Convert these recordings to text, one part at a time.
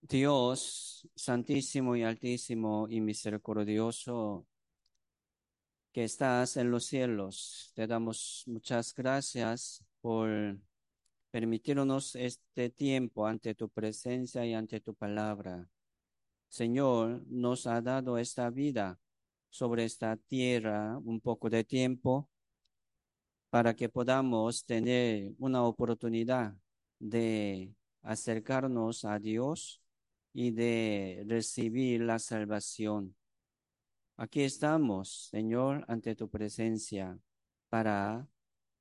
Dios santísimo y altísimo y misericordioso, que estás en los cielos, te damos muchas gracias por permitirnos este tiempo ante tu presencia y ante tu palabra. Señor, nos ha dado esta vida sobre esta tierra un poco de tiempo para que podamos tener una oportunidad de acercarnos a Dios y de recibir la salvación. Aquí estamos, Señor, ante tu presencia para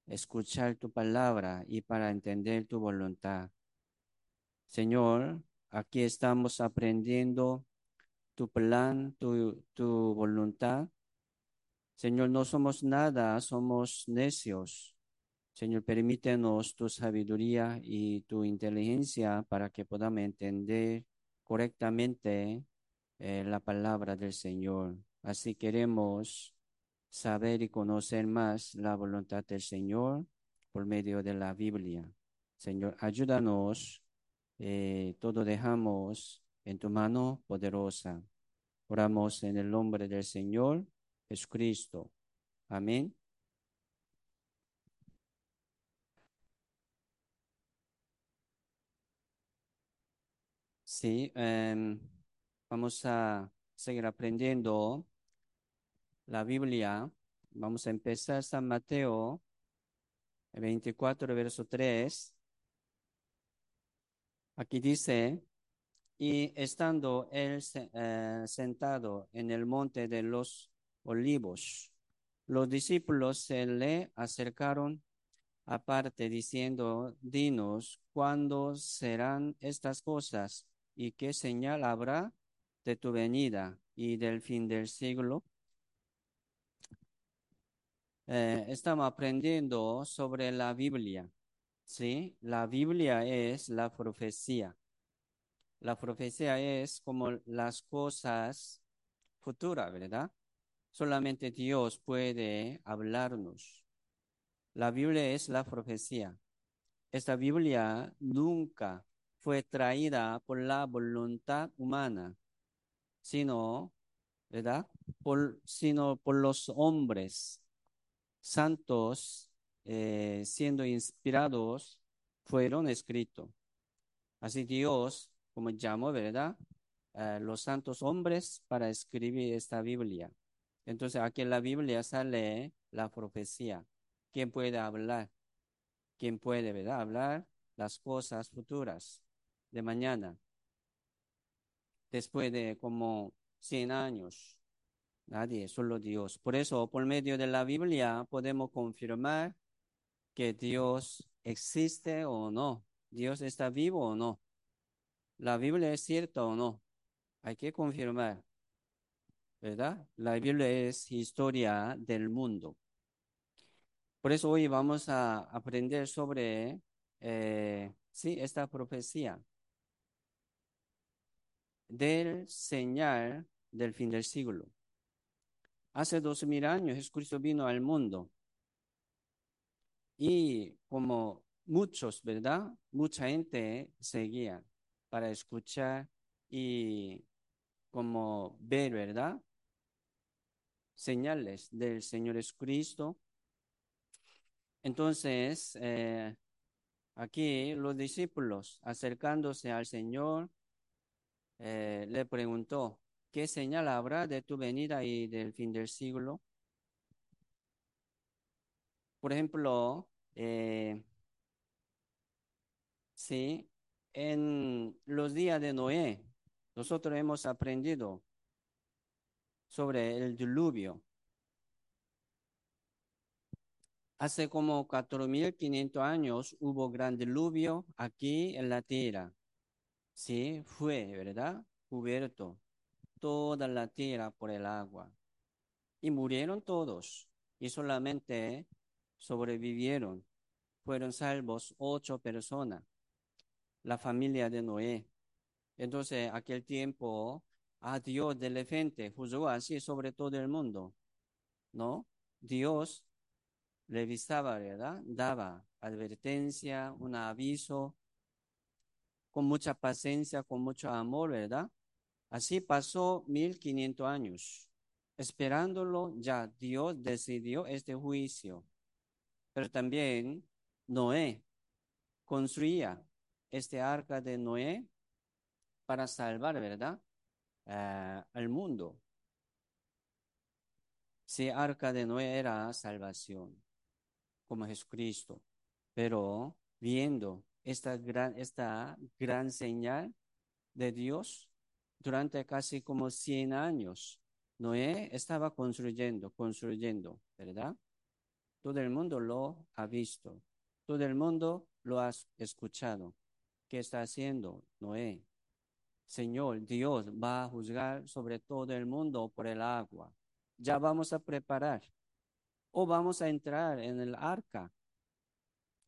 escuchar tu palabra y para entender tu voluntad. Señor, aquí estamos aprendiendo tu plan, tu, tu voluntad. Señor, no somos nada, somos necios. Señor, permítenos tu sabiduría y tu inteligencia para que podamos entender correctamente eh, la palabra del Señor. Así queremos saber y conocer más la voluntad del Señor por medio de la Biblia. Señor, ayúdanos. Eh, todo dejamos en tu mano poderosa. Oramos en el nombre del Señor Jesucristo. Amén. Sí, em, vamos a seguir aprendiendo la Biblia. Vamos a empezar San Mateo 24, verso 3. Aquí dice, y estando él eh, sentado en el monte de los olivos, los discípulos se le acercaron aparte diciendo, dinos, ¿cuándo serán estas cosas? ¿Y qué señal habrá de tu venida y del fin del siglo? Eh, estamos aprendiendo sobre la Biblia. ¿sí? La Biblia es la profecía. La profecía es como las cosas futuras, ¿verdad? Solamente Dios puede hablarnos. La Biblia es la profecía. Esta Biblia nunca fue traída por la voluntad humana, sino, ¿verdad? Por, sino por los hombres santos eh, siendo inspirados fueron escritos. Así Dios, como llamó, ¿verdad? los santos hombres para escribir esta Biblia. Entonces aquí en la Biblia sale la profecía. ¿Quién puede hablar? ¿Quién puede? Hablar las cosas futuras de mañana. Después de como 100 años. Nadie, solo Dios. Por eso, por medio de la Biblia podemos confirmar que Dios existe o no. Dios está vivo o no. La Biblia es cierta o no. Hay que confirmar. ¿Verdad? La Biblia es historia del mundo. Por eso hoy vamos a aprender sobre, eh, sí, esta profecía del señal del fin del siglo. Hace dos mil años Jesucristo vino al mundo y como muchos, ¿verdad? Mucha gente seguía para escuchar y como ver, ¿verdad? Señales del Señor Jesucristo. Entonces, eh, aquí los discípulos acercándose al Señor, eh, le preguntó, ¿qué señal habrá de tu venida y del fin del siglo? Por ejemplo, eh, sí, en los días de Noé, nosotros hemos aprendido sobre el diluvio. Hace como 4.500 años hubo gran diluvio aquí en la tierra. Sí, fue, ¿verdad? Cubierto toda la tierra por el agua. Y murieron todos y solamente sobrevivieron. Fueron salvos ocho personas, la familia de Noé. Entonces, aquel tiempo, a Dios del elefante juzgó así sobre todo el mundo, ¿no? Dios le visaba, ¿verdad? Daba advertencia, un aviso, con mucha paciencia, con mucho amor, ¿verdad? Así pasó 1500 años. Esperándolo, ya Dios decidió este juicio. Pero también Noé construía este arca de Noé para salvar, ¿verdad? Eh, al mundo. Si arca de Noé era salvación, como Jesucristo. Pero viendo esta gran, esta gran señal de Dios durante casi como 100 años. Noé estaba construyendo, construyendo, ¿verdad? Todo el mundo lo ha visto, todo el mundo lo ha escuchado. ¿Qué está haciendo Noé? Señor, Dios va a juzgar sobre todo el mundo por el agua. Ya vamos a preparar. O vamos a entrar en el arca.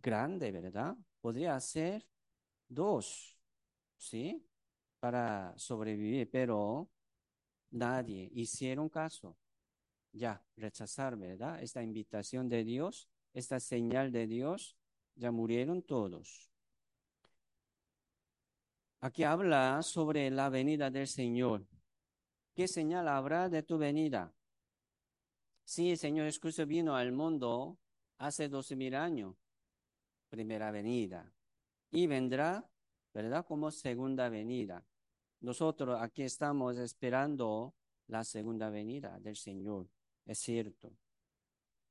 Grande, ¿verdad? podría ser dos, ¿sí? Para sobrevivir, pero nadie hicieron caso. Ya, rechazar, ¿verdad? Esta invitación de Dios, esta señal de Dios, ya murieron todos. Aquí habla sobre la venida del Señor. ¿Qué señal habrá de tu venida? Sí, el Señor Jesús vino al mundo hace doce mil años primera venida y vendrá, ¿verdad? Como segunda venida. Nosotros aquí estamos esperando la segunda venida del Señor, es cierto.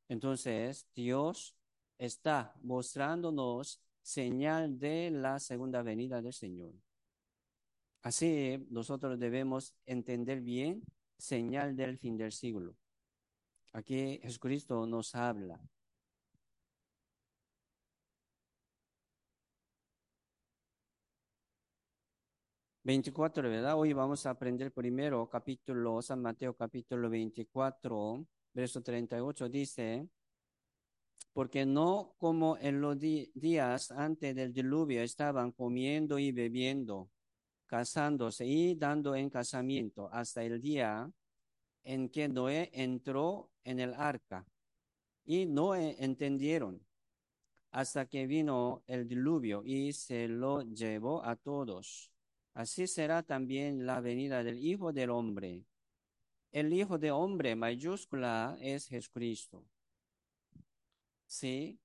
Entonces, Dios está mostrándonos señal de la segunda venida del Señor. Así nosotros debemos entender bien señal del fin del siglo. Aquí Jesucristo nos habla 24, ¿verdad? Hoy vamos a aprender primero capítulo, San Mateo capítulo 24, verso 38, dice, porque no como en los días antes del diluvio estaban comiendo y bebiendo, casándose y dando en casamiento hasta el día en que Noé entró en el arca y no entendieron hasta que vino el diluvio y se lo llevó a todos. Así será también la venida del Hijo del Hombre. El Hijo del Hombre mayúscula es Jesucristo. Sí,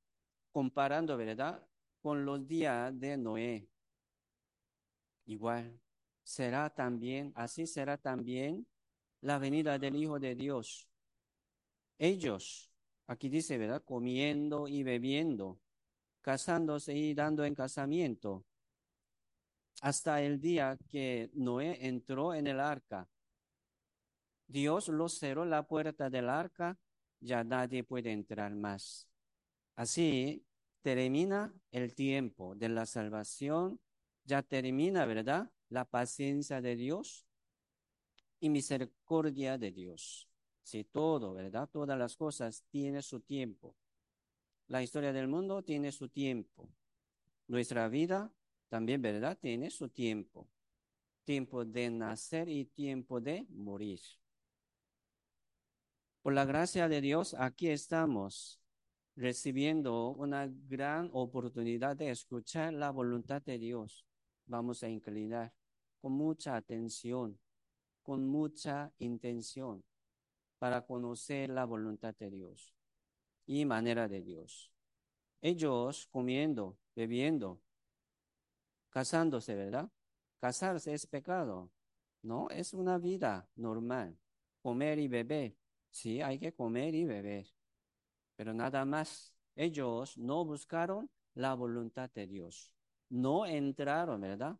comparando, ¿verdad? Con los días de Noé. Igual, será también, así será también la venida del Hijo de Dios. Ellos, aquí dice, ¿verdad? Comiendo y bebiendo, casándose y dando en casamiento hasta el día que Noé entró en el arca. Dios lo cerró la puerta del arca, ya nadie puede entrar más. Así termina el tiempo de la salvación, ya termina, ¿verdad? La paciencia de Dios y misericordia de Dios. Si todo, ¿verdad? Todas las cosas tienen su tiempo. La historia del mundo tiene su tiempo. Nuestra vida también, ¿verdad? Tiene su tiempo. Tiempo de nacer y tiempo de morir. Por la gracia de Dios, aquí estamos recibiendo una gran oportunidad de escuchar la voluntad de Dios. Vamos a inclinar con mucha atención, con mucha intención para conocer la voluntad de Dios y manera de Dios. Ellos comiendo, bebiendo, casándose, ¿verdad? Casarse es pecado, ¿no? Es una vida normal. Comer y beber, sí, hay que comer y beber, pero nada más. Ellos no buscaron la voluntad de Dios. No entraron, ¿verdad?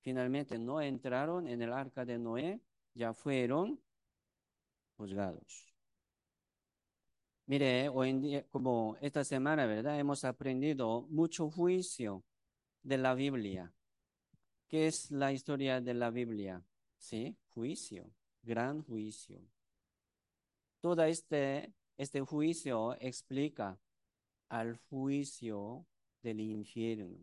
Finalmente no entraron en el arca de Noé, ya fueron juzgados. Mire, hoy en como esta semana, ¿verdad? Hemos aprendido mucho juicio de la Biblia. ¿Qué es la historia de la Biblia? Sí, juicio, gran juicio. Todo este, este juicio explica al juicio del infierno.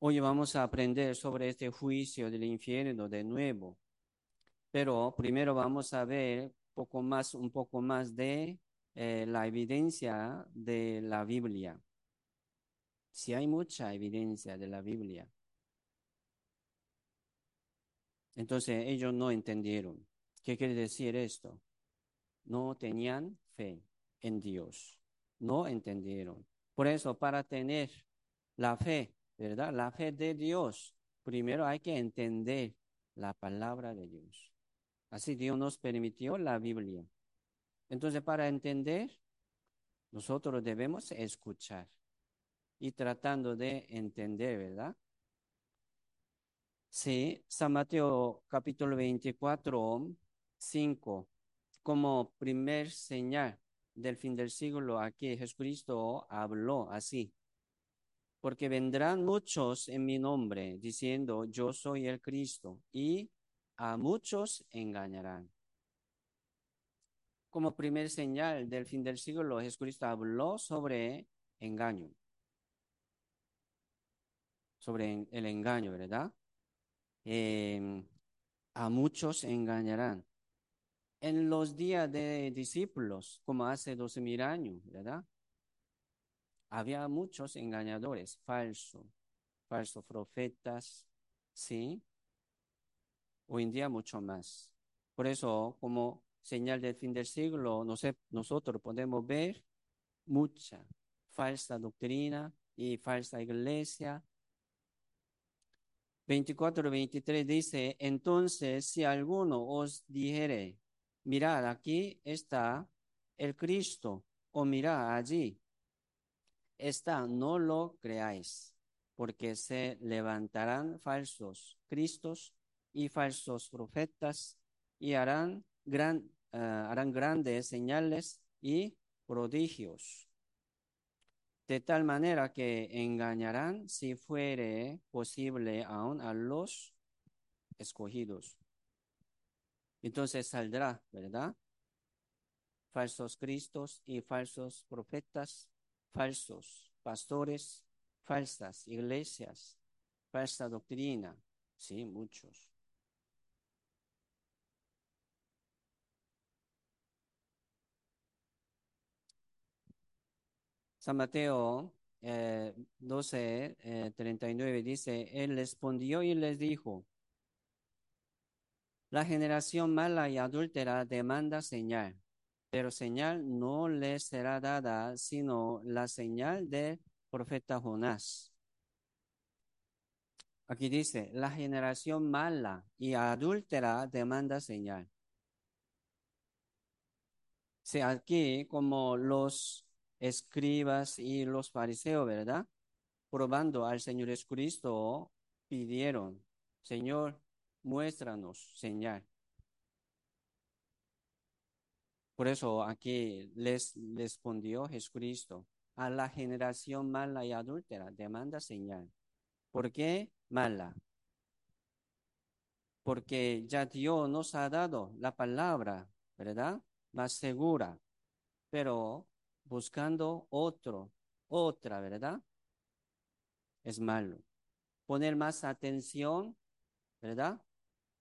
Hoy vamos a aprender sobre este juicio del infierno de nuevo, pero primero vamos a ver un poco más de eh, la evidencia de la Biblia. Si hay mucha evidencia de la Biblia. Entonces ellos no entendieron. ¿Qué quiere decir esto? No tenían fe en Dios. No entendieron. Por eso, para tener la fe, ¿verdad? La fe de Dios, primero hay que entender la palabra de Dios. Así Dios nos permitió la Biblia. Entonces, para entender, nosotros debemos escuchar y tratando de entender, ¿verdad? Sí, San Mateo capítulo 24, 5, como primer señal del fin del siglo, aquí Jesucristo habló así. Porque vendrán muchos en mi nombre diciendo, yo soy el Cristo, y a muchos engañarán. Como primer señal del fin del siglo, Jesucristo habló sobre engaño, sobre el engaño, ¿verdad? Em, a muchos engañarán. En los días de discípulos, como hace doce mil años, ¿verdad? Había muchos engañadores, falsos, falsos profetas, ¿sí? Hoy en día mucho más. Por eso, como señal del fin del siglo, no sé, nosotros podemos ver mucha falsa doctrina y falsa iglesia, 24, 23 dice, entonces si alguno os dijere, mirad, aquí está el Cristo, o mirad allí está, no lo creáis, porque se levantarán falsos Cristos y falsos profetas y harán, gran, eh, harán grandes señales y prodigios de tal manera que engañarán si fuere posible aún a los escogidos. Entonces saldrá, ¿verdad? Falsos cristos y falsos profetas, falsos pastores, falsas iglesias, falsa doctrina, sí, muchos. San Mateo 12, eh, 39 eh, dice, Él respondió y les dijo, la generación mala y adúltera demanda señal, pero señal no les será dada sino la señal del profeta Jonás. Aquí dice, la generación mala y adúltera demanda señal. Si aquí como los escribas y los fariseos, ¿verdad? Probando al Señor Jesucristo, pidieron, Señor, muéstranos señal. Por eso aquí les respondió Jesucristo, a la generación mala y adúltera demanda señal. ¿Por qué mala? Porque ya Dios nos ha dado la palabra, ¿verdad? Más segura. Pero buscando otro, otra, ¿verdad? Es malo. Poner más atención, ¿verdad?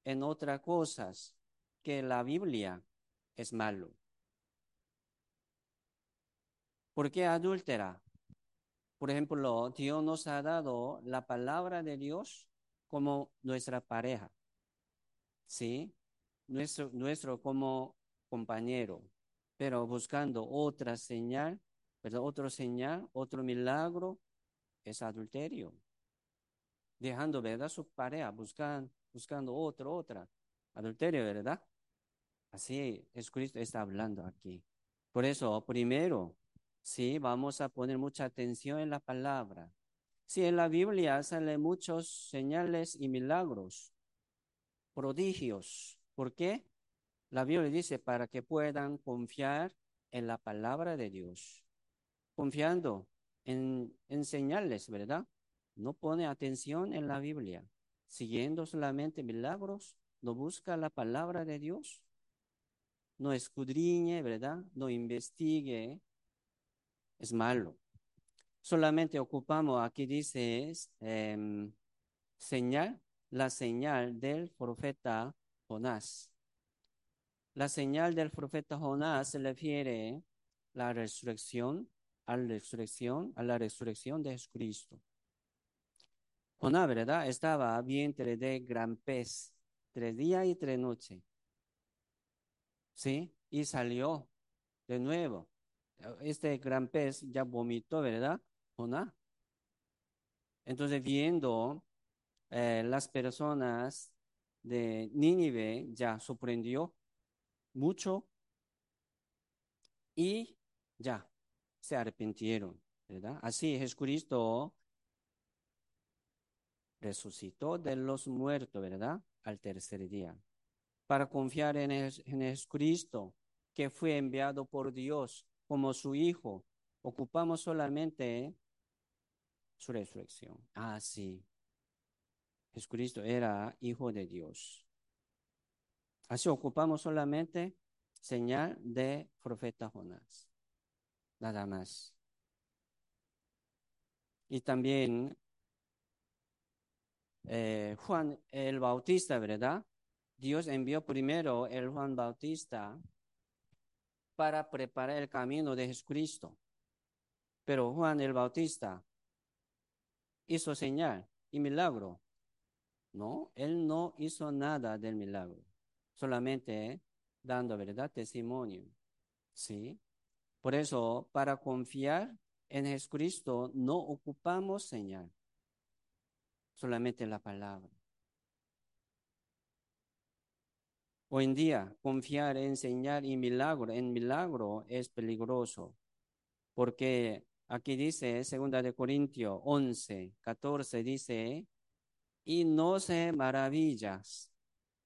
En otras cosas que la Biblia es malo. ¿Por qué adúltera? Por ejemplo, Dios nos ha dado la palabra de Dios como nuestra pareja. ¿Sí? Nuestro, nuestro como compañero, pero buscando otra señal, ¿verdad? Otro señal, otro milagro, es adulterio. Dejando, ¿verdad? Su pareja, buscando, otra, otra. Adulterio, ¿verdad? Así Jesucristo está hablando aquí. Por eso, primero, sí, vamos a poner mucha atención en la palabra. Sí, en la Biblia salen muchos señales y milagros, prodigios. ¿Por qué? La Biblia dice para que puedan confiar en la palabra de Dios, confiando en, en señales, ¿verdad? No pone atención en la Biblia, siguiendo solamente milagros, no busca la palabra de Dios, no escudriñe, ¿verdad? No investigue, es malo. Solamente ocupamos, aquí dice, em, señal, la señal del profeta Jonás. La señal del profeta Jonás se refiere la resurrección, a la resurrección, a la resurrección de Jesucristo. Jonás, ¿verdad? Estaba vientre de gran pez, tres días y tres noches. ¿Sí? Y salió de nuevo. Este gran pez ya vomitó, ¿verdad? Entonces, viendo eh, las personas de Nínive, ya sorprendió mucho y ya se arrepintieron, ¿verdad? Así Jesucristo resucitó de los muertos, ¿verdad? Al tercer día. Para confiar en, en Jesucristo, que fue enviado por Dios como su Hijo, ocupamos solamente su resurrección. Ah, sí. Jesucristo era Hijo de Dios. Así ocupamos solamente señal de profeta Jonás. Nada más. Y también eh, Juan el Bautista, ¿verdad? Dios envió primero el Juan Bautista para preparar el camino de Jesucristo. Pero Juan el Bautista hizo señal y milagro. No, él no hizo nada del milagro, solamente dando verdad testimonio. ¿Sí? Por eso, para confiar en Jesucristo, no ocupamos señal, solamente la palabra. Hoy en día, confiar en señal y milagro, en milagro es peligroso, porque aquí dice, segunda de Corintios 11, 14, dice, y no se maravillas,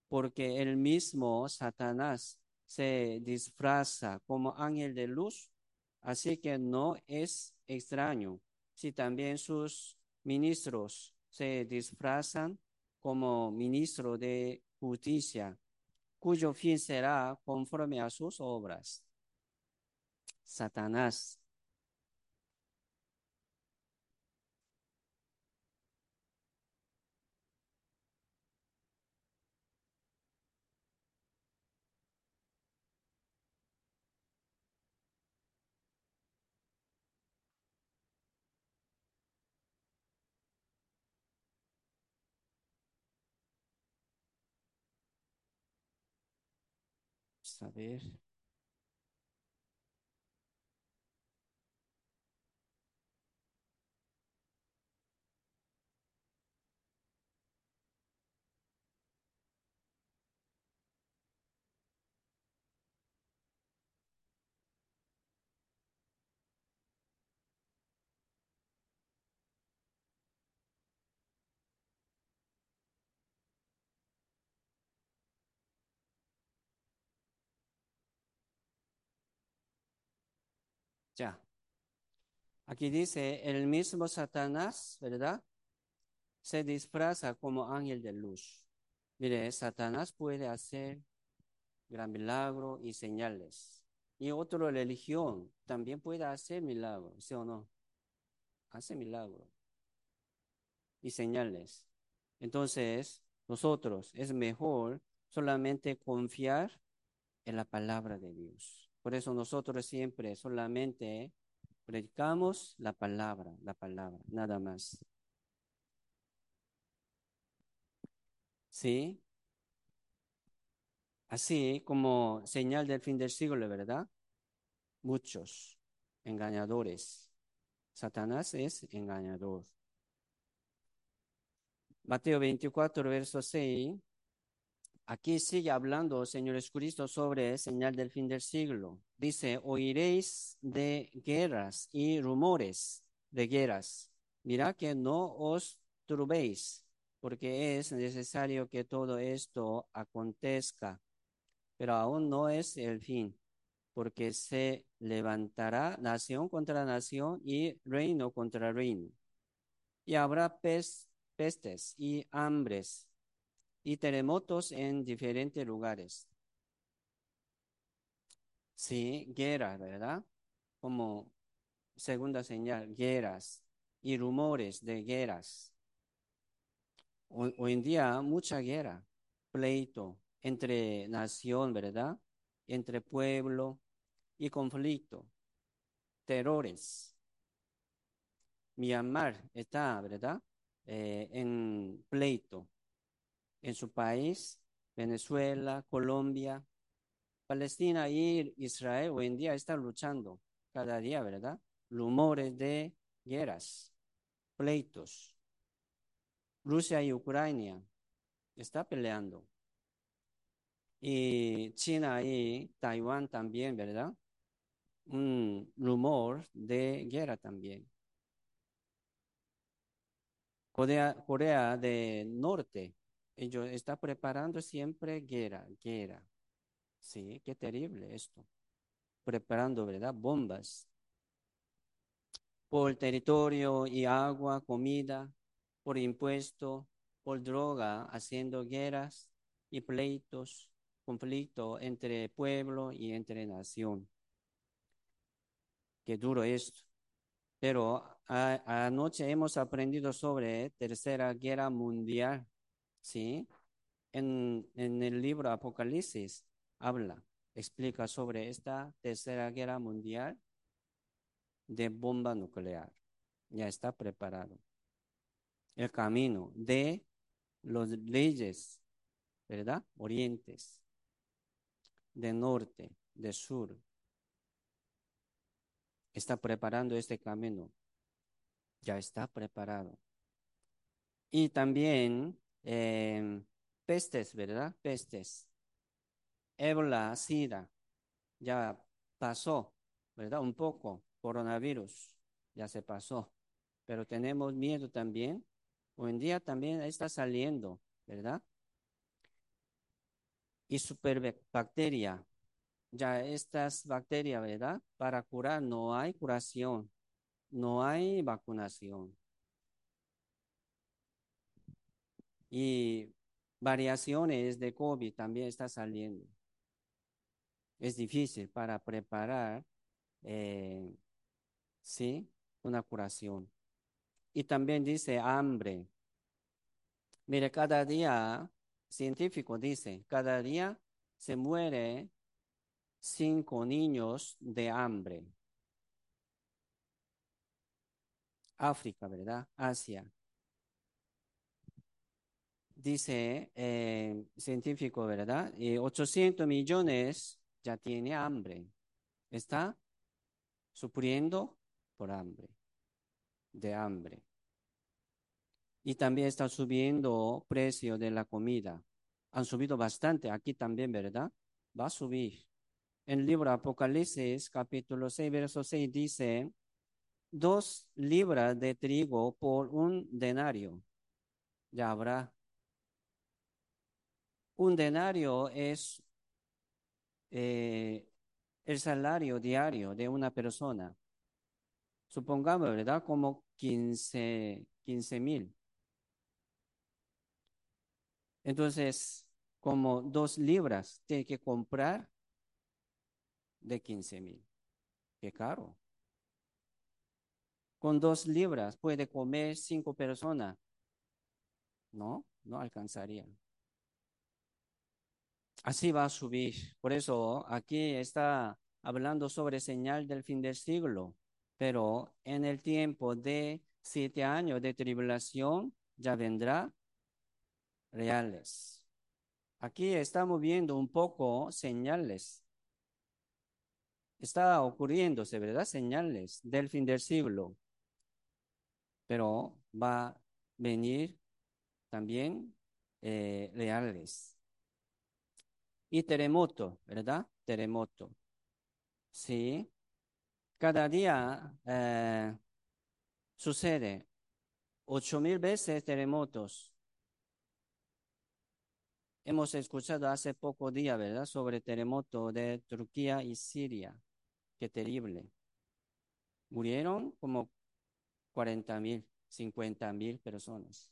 porque el mismo Satanás se disfraza como ángel de luz, así que no es extraño. Si también sus ministros se disfrazan como ministro de justicia, cuyo fin será conforme a sus obras. Satanás a ver. Ya. Aquí dice, el mismo Satanás, ¿verdad? Se disfraza como ángel de luz. Mire, Satanás puede hacer gran milagro y señales. Y otra religión también puede hacer milagro, ¿sí o no? Hace milagro y señales. Entonces, nosotros es mejor solamente confiar en la palabra de Dios. Por eso nosotros siempre solamente predicamos la palabra, la palabra, nada más. ¿Sí? Así como señal del fin del siglo, ¿verdad? Muchos engañadores. Satanás es engañador. Mateo 24, verso 6 Aquí sigue hablando, Señor Jesucristo, sobre señal del fin del siglo. Dice, oiréis de guerras y rumores de guerras. Mira que no os turbéis, porque es necesario que todo esto acontezca, pero aún no es el fin, porque se levantará nación contra nación y reino contra reino. Y habrá pestes y hambres y terremotos en diferentes lugares. Sí, guerra, ¿verdad? Como segunda señal, guerras y rumores de guerras. Hoy, en día, mucha guerra, pleito entre nación, ¿verdad? Entre pueblo y conflicto. terrores. Myanmar está, ¿verdad? Eh, en pleito en su país, Venezuela, Colombia, Palestina y Israel hoy en día están luchando cada día, ¿verdad? Rumores de guerras, pleitos. Rusia y Ucrania está peleando. Y China y Taiwán también, ¿verdad? Un rumor de guerra también. Corea, Corea del Norte, ellos está preparando siempre guerra, guerra. Sí, qué terrible esto. Preparando, ¿verdad? Bombas por territorio y agua, comida, por impuesto, por droga, haciendo guerras y pleitos, conflicto entre pueblo y entre nación. Qué duro esto. Pero anoche hemos aprendido sobre Tercera Guerra Mundial, ¿sí? En, en el libro Apocalipsis habla, explica sobre esta Tercera Guerra Mundial de bomba nuclear. Ya está preparado. El camino de los leyes, ¿verdad? Orientes, de norte, de sur. Está preparando este camino. Ya está preparado. Y también em, pestes, ¿verdad? Pestes. Ébola, SIDA, ya pasó, ¿verdad? Un poco coronavirus, ya se pasó, pero tenemos miedo también. Hoy en día también está saliendo, ¿verdad? Y superbacteria, ya estas bacterias, ¿verdad? Para curar no hay curación, no hay vacunación. Y variaciones de COVID también está saliendo. Es difícil para preparar eh, ¿sí? Una curación. Y también dice hambre. Mire, cada día, científico dice, cada día se muere cinco niños de hambre. África, ¿verdad? Asia. Dice eh, científico, ¿verdad? Y 800 millones ya tiene hambre. Está sufriendo por hambre, de hambre. Y también está subiendo precio de la comida. Han subido bastante aquí también, ¿verdad? Va a subir. En el libro Apocalipsis, capítulo 6, verso 6, dice, dos libras de trigo por un denario. Ya habrá. Un denario es eh, el salario diario de una persona supongamos, ¿verdad? Como 15 mil. Entonces, como dos libras tiene que comprar de 15 mil. Qué caro. Con dos libras puede comer cinco personas. No, no alcanzaría. Así va a subir. Por eso aquí está hablando sobre señal del fin del siglo pero en el tiempo de siete años de tribulación ya vendrá reales. Aquí estamos viendo un poco señales. Está ocurriéndose, ¿verdad? Señales del fin del siglo. Pero va a venir también eh, reales. Y terremoto, ¿verdad? Terremoto. Sí, cada día eh, sucede ocho mil veces terremotos. Hemos escuchado hace poco día, ¿verdad?, sobre terremoto de Turquía y Siria. Qué terrible. Murieron como 40 mil, 50 mil personas.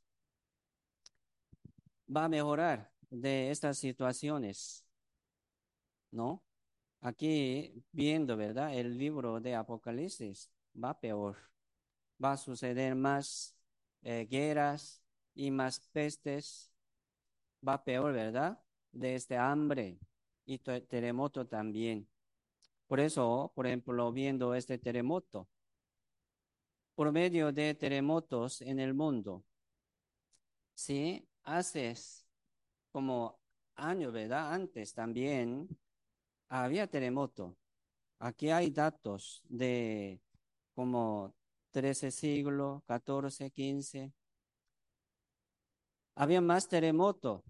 Va a mejorar de estas situaciones, ¿no? Aquí viendo, ¿verdad? El libro de Apocalipsis va peor. Va a suceder más eh, guerras y más pestes. Va peor, ¿verdad? De este hambre y terremoto también. Por eso, por ejemplo, viendo este terremoto, por medio de terremotos en el mundo, si haces como año, ¿verdad? Antes también había terremoto. Aquí hay datos de como 13 siglos, 14, 15. Había más terremotos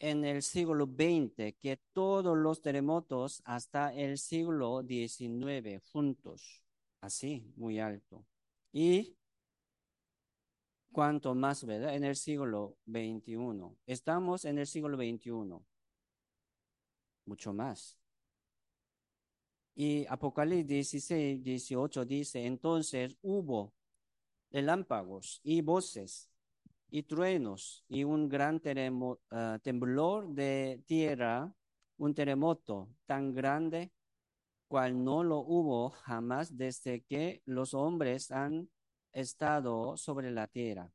en el siglo XX que todos los terremotos hasta el siglo XIX juntos, así, muy alto. Y cuanto más, ¿verdad? En el siglo XXI. Estamos en el siglo XXI. Mucho más. Y Apocalipsis 16, 18 dice, entonces hubo relámpagos y voces y truenos y un gran uh, temblor de tierra, un terremoto tan grande cual no lo hubo jamás desde que los hombres han estado sobre la tierra.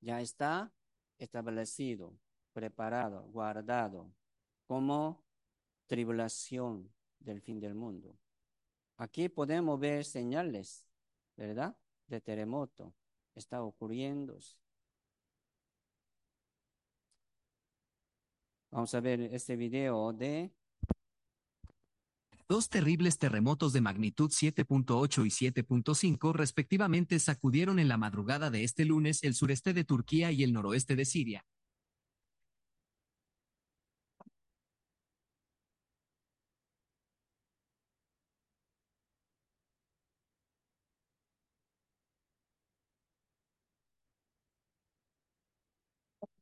Ya está establecido, preparado, guardado como tribulación del fin del mundo. Aquí podemos ver señales, ¿verdad? De terremoto. Está ocurriendo. Vamos a ver este video de... Dos terribles terremotos de magnitud 7.8 y 7.5 respectivamente sacudieron en la madrugada de este lunes el sureste de Turquía y el noroeste de Siria,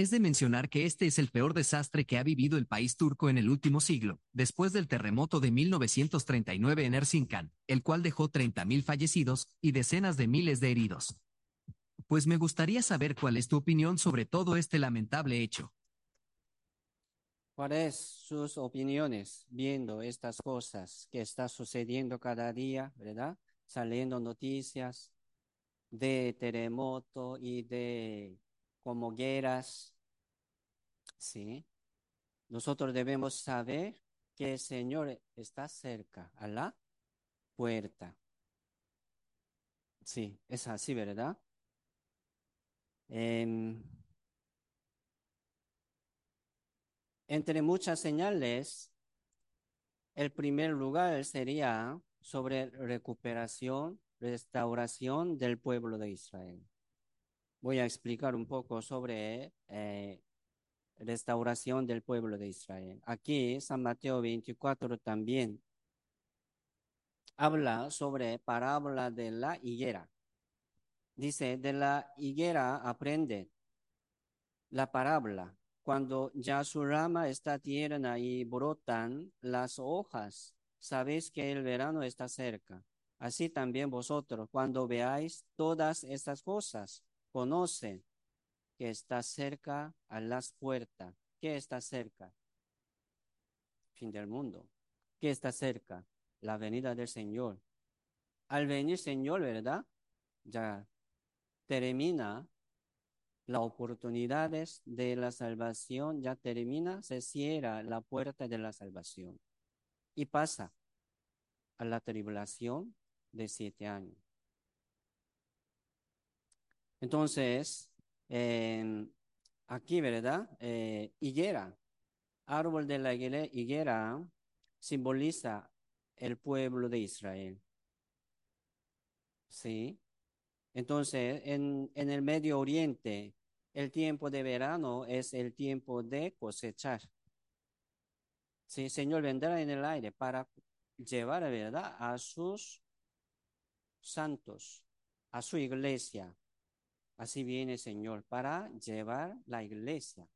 Es de mencionar que este es el peor desastre que ha vivido el país turco en el último siglo, después del terremoto de 1939 en Erzincan, el cual dejó 30.000 fallecidos y decenas de miles de heridos. Pues me gustaría saber cuál es tu opinión sobre todo este lamentable hecho. ¿Cuáles sus opiniones viendo estas cosas que está sucediendo cada día, verdad? Saliendo noticias de terremoto y de como. Sí. Nosotros debemos saber que el Señor está cerca a la puerta. Sí, es así, ¿verdad? Em, entre muchas señales, el primer lugar sería sobre recuperación, restauración del pueblo de Israel voy a explicar un poco sobre eh, restauración del pueblo de Israel. Aquí, San Mateo 24 también habla sobre parábola de la higuera. Dice, de la higuera aprende la parábola. Cuando ya su rama está tierna y brotan las hojas, sabéis que el verano está cerca. Así también vosotros, cuando veáis todas estas cosas, conoce que está cerca a las puertas. ¿Qué está cerca? Fin del mundo. ¿Qué está cerca? La venida del Señor. Al venir Señor, ¿verdad? Ya termina las oportunidades de la salvación, ya termina, se cierra la puerta de la salvación y pasa a la tribulación de siete años. Entonces, aquí, ¿verdad? Eh, higuera, árbol de la higuera simboliza el pueblo de Israel. ¿Sí? Entonces, en, en el Medio Oriente, el tiempo de verano es el tiempo de cosechar. Sí, Señor vendrá en el aire para llevar, ¿verdad?, a sus santos, a su iglesia. Así viene el Señor, para llevar la iglesia.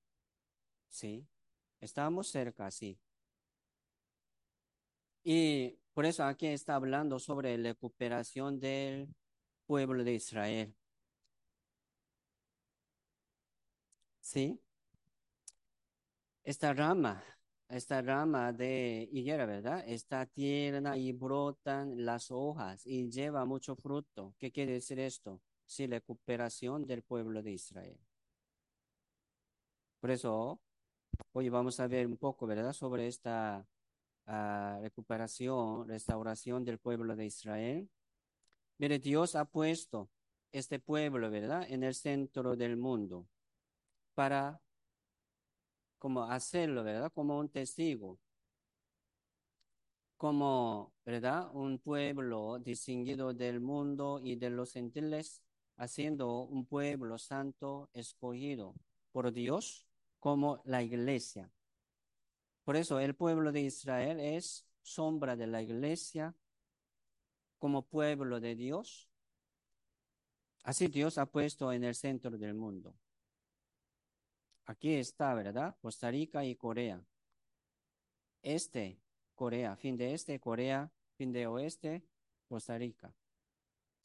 ¿Sí? Estamos cerca, sí. Y por eso aquí está hablando sobre la recuperación del pueblo de Israel. ¿Sí? Esta rama, esta rama de higuera, ¿verdad? Está tierna y brotan las hojas y lleva mucho fruto. ¿Qué quiere decir esto? Sí, la recuperación del pueblo de Israel. Por eso, hoy vamos a ver un poco, ¿verdad? Sobre esta uh, recuperación, restauración del pueblo de Israel. Mire, Dios ha puesto este pueblo, ¿verdad? En el centro del mundo para como hacerlo, ¿verdad? Como un testigo, como, ¿verdad? Un pueblo distinguido del mundo y de los gentiles, haciendo un pueblo santo escogido por Dios como la iglesia. Por eso el pueblo de Israel es sombra de la iglesia como pueblo de Dios. Así Dios ha puesto en el centro del mundo. Aquí está, ¿verdad? Costa Rica y Corea. Este, Corea, fin de este, Corea, fin de oeste, Costa Rica.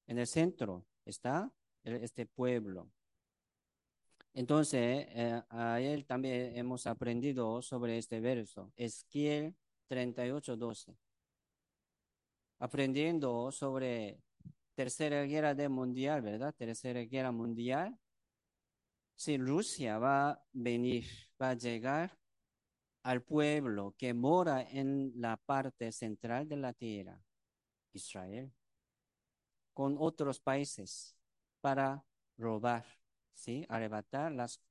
En el centro está este pueblo. Entonces, eh, a él también hemos aprendido sobre este verso, Esquiel 38, 12. Aprendiendo sobre Tercera Guerra Mundial, ¿verdad? Tercera Guerra Mundial. Si Rusia va a venir, va a llegar al pueblo que mora en la parte central de la tierra, Israel, con otros países para robar ¿sí? Arrebatar las,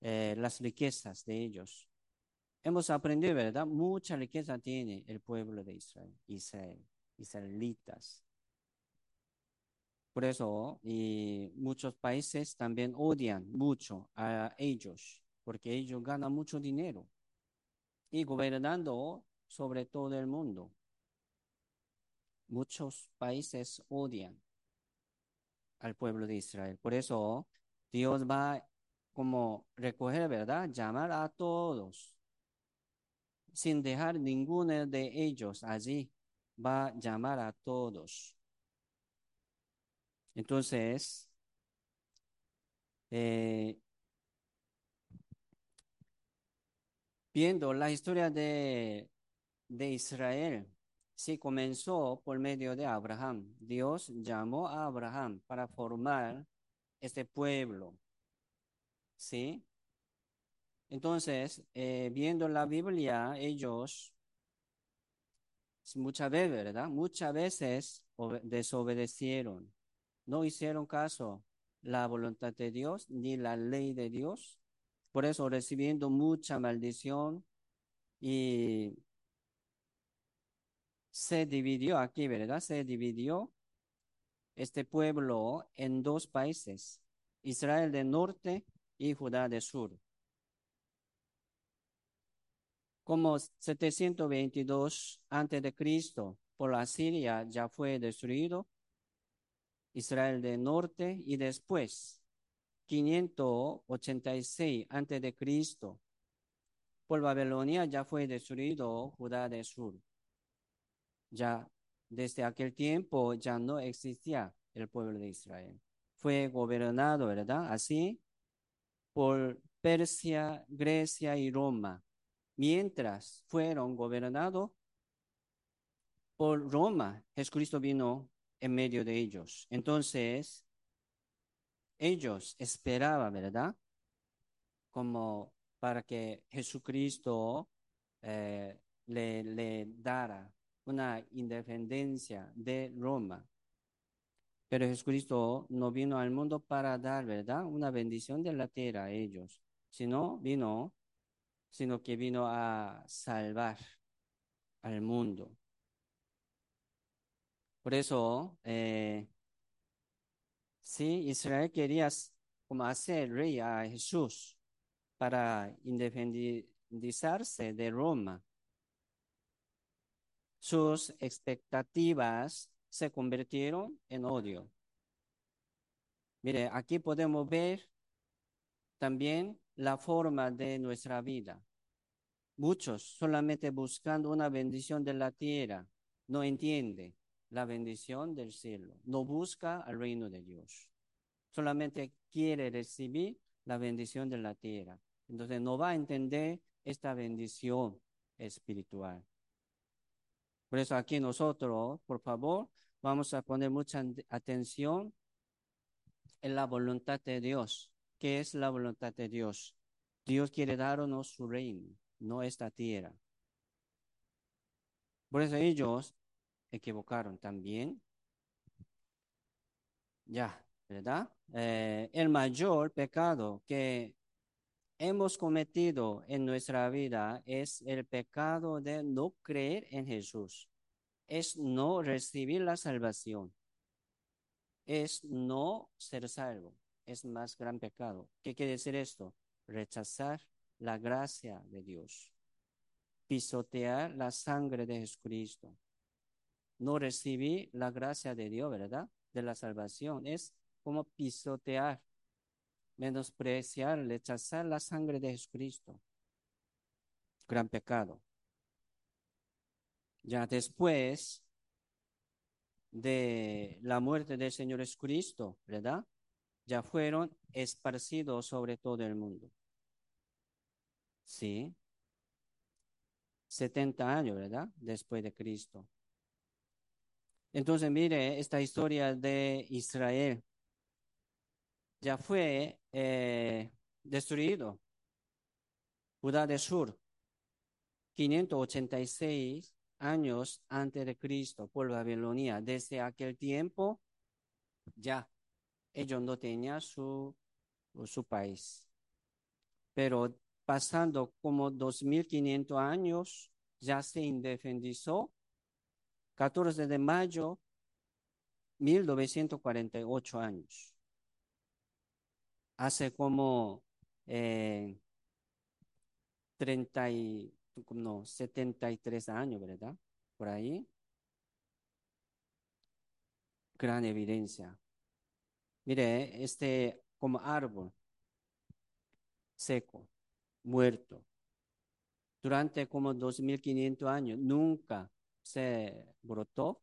eh, las riquezas de ellos. Hemos aprendido, ¿verdad? Mucha riqueza tiene el pueblo de Israel, Israel, israelitas. Por eso, y muchos países también odian mucho a ellos, porque ellos ganan mucho dinero y gobernando sobre todo el mundo. Muchos países odian al pueblo de Israel. Por eso Dios va como recoger, ¿verdad? Llamar a todos, sin dejar ninguno de ellos allí. Va a llamar a todos. Entonces, eh, viendo la historia de, de Israel, sí comenzó por medio de Abraham. Dios llamó a Abraham para formar este pueblo. ¿Sí? Entonces, eh, viendo la Biblia, ellos muchas veces, ¿verdad? Muchas veces desobedecieron, no hicieron caso la voluntad de Dios ni la ley de Dios. Por eso recibiendo mucha maldición y se dividió aquí, ¿verdad? Se dividió este pueblo en dos países, Israel del norte y Judá del sur. Como 722 antes de Cristo por la Siria ya fue destruido Israel del norte y después 586 antes de Cristo por Babilonia ya fue destruido Judá del sur. Ya desde aquel tiempo ya no existía el pueblo de Israel. Fue gobernado, ¿verdad? Así por Persia, Grecia y Roma, mientras fueron gobernados por Roma. Jesucristo vino en medio de ellos. Entonces, ellos esperaban, ¿verdad? Como para que Jesucristo eh, le, le dara una independencia de Roma. Pero Jesucristo no vino al mundo para dar, ¿verdad? Una bendición de la tierra a ellos, sino vino, sino que vino a salvar al mundo. Por eso, eh, sí, Israel quería como hacer rey a Jesús para independizarse de Roma. Sus expectativas se convirtieron en odio. Mire, aquí podemos ver también la forma de nuestra vida. Muchos solamente buscando una bendición de la tierra, no entiende la bendición del cielo, no busca el reino de Dios. Solamente quiere recibir la bendición de la tierra. Entonces no va a entender esta bendición espiritual. Por eso aquí nosotros, por favor, vamos a poner mucha atención en la voluntad de Dios. ¿Qué es la voluntad de Dios? Dios quiere darnos su reino, no esta tierra. Por eso ellos equivocaron también. Ya, ¿verdad? Eh, el mayor pecado que hemos cometido en nuestra vida es el pecado de no creer en Jesús. Es no recibir la salvación. Es no ser salvo. Es más gran pecado. ¿Qué quiere decir esto? Rechazar la gracia de Dios. Pisotear la sangre de Jesucristo. No recibir la gracia de Dios, ¿verdad? De la salvación. Es como pisotear menospreciar, rechazar la sangre de Jesucristo. Gran pecado. Ya después de la muerte del Señor Jesucristo, ¿verdad? Ya fueron esparcidos sobre todo el mundo. Sí. 70 años, ¿verdad? Después de Cristo. Entonces, mire esta historia de Israel ya fue eh, destruido. Judá de Sur, 586 años antes de Cristo por Babilonia. Desde aquel tiempo ya ellos no tenían su, su país. Pero pasando como 2500 años, ya se independizó. 14 de mayo, 1948 años hace como eh, 30 y, no, 73 años, ¿verdad? Por ahí. Gran evidencia. Mire, este como árbol seco, muerto. Durante como 2500 años nunca se brotó,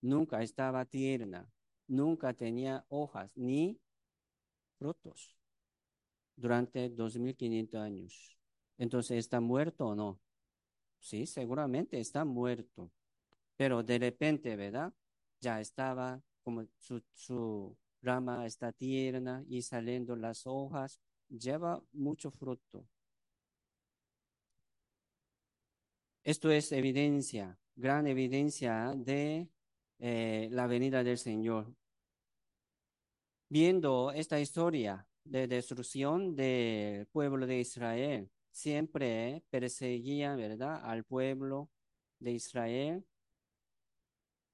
nunca estaba tierna, nunca tenía hojas ni frutos durante 2500 años. Entonces, ¿está muerto o no? Sí, seguramente está muerto. Pero de repente, ¿verdad? Ya estaba como su, su rama está tierna y saliendo las hojas, lleva mucho fruto. Esto es evidencia, gran evidencia de eh, la venida del Señor viendo esta historia de destrucción del pueblo de Israel. Siempre perseguían, ¿verdad?, al pueblo de Israel.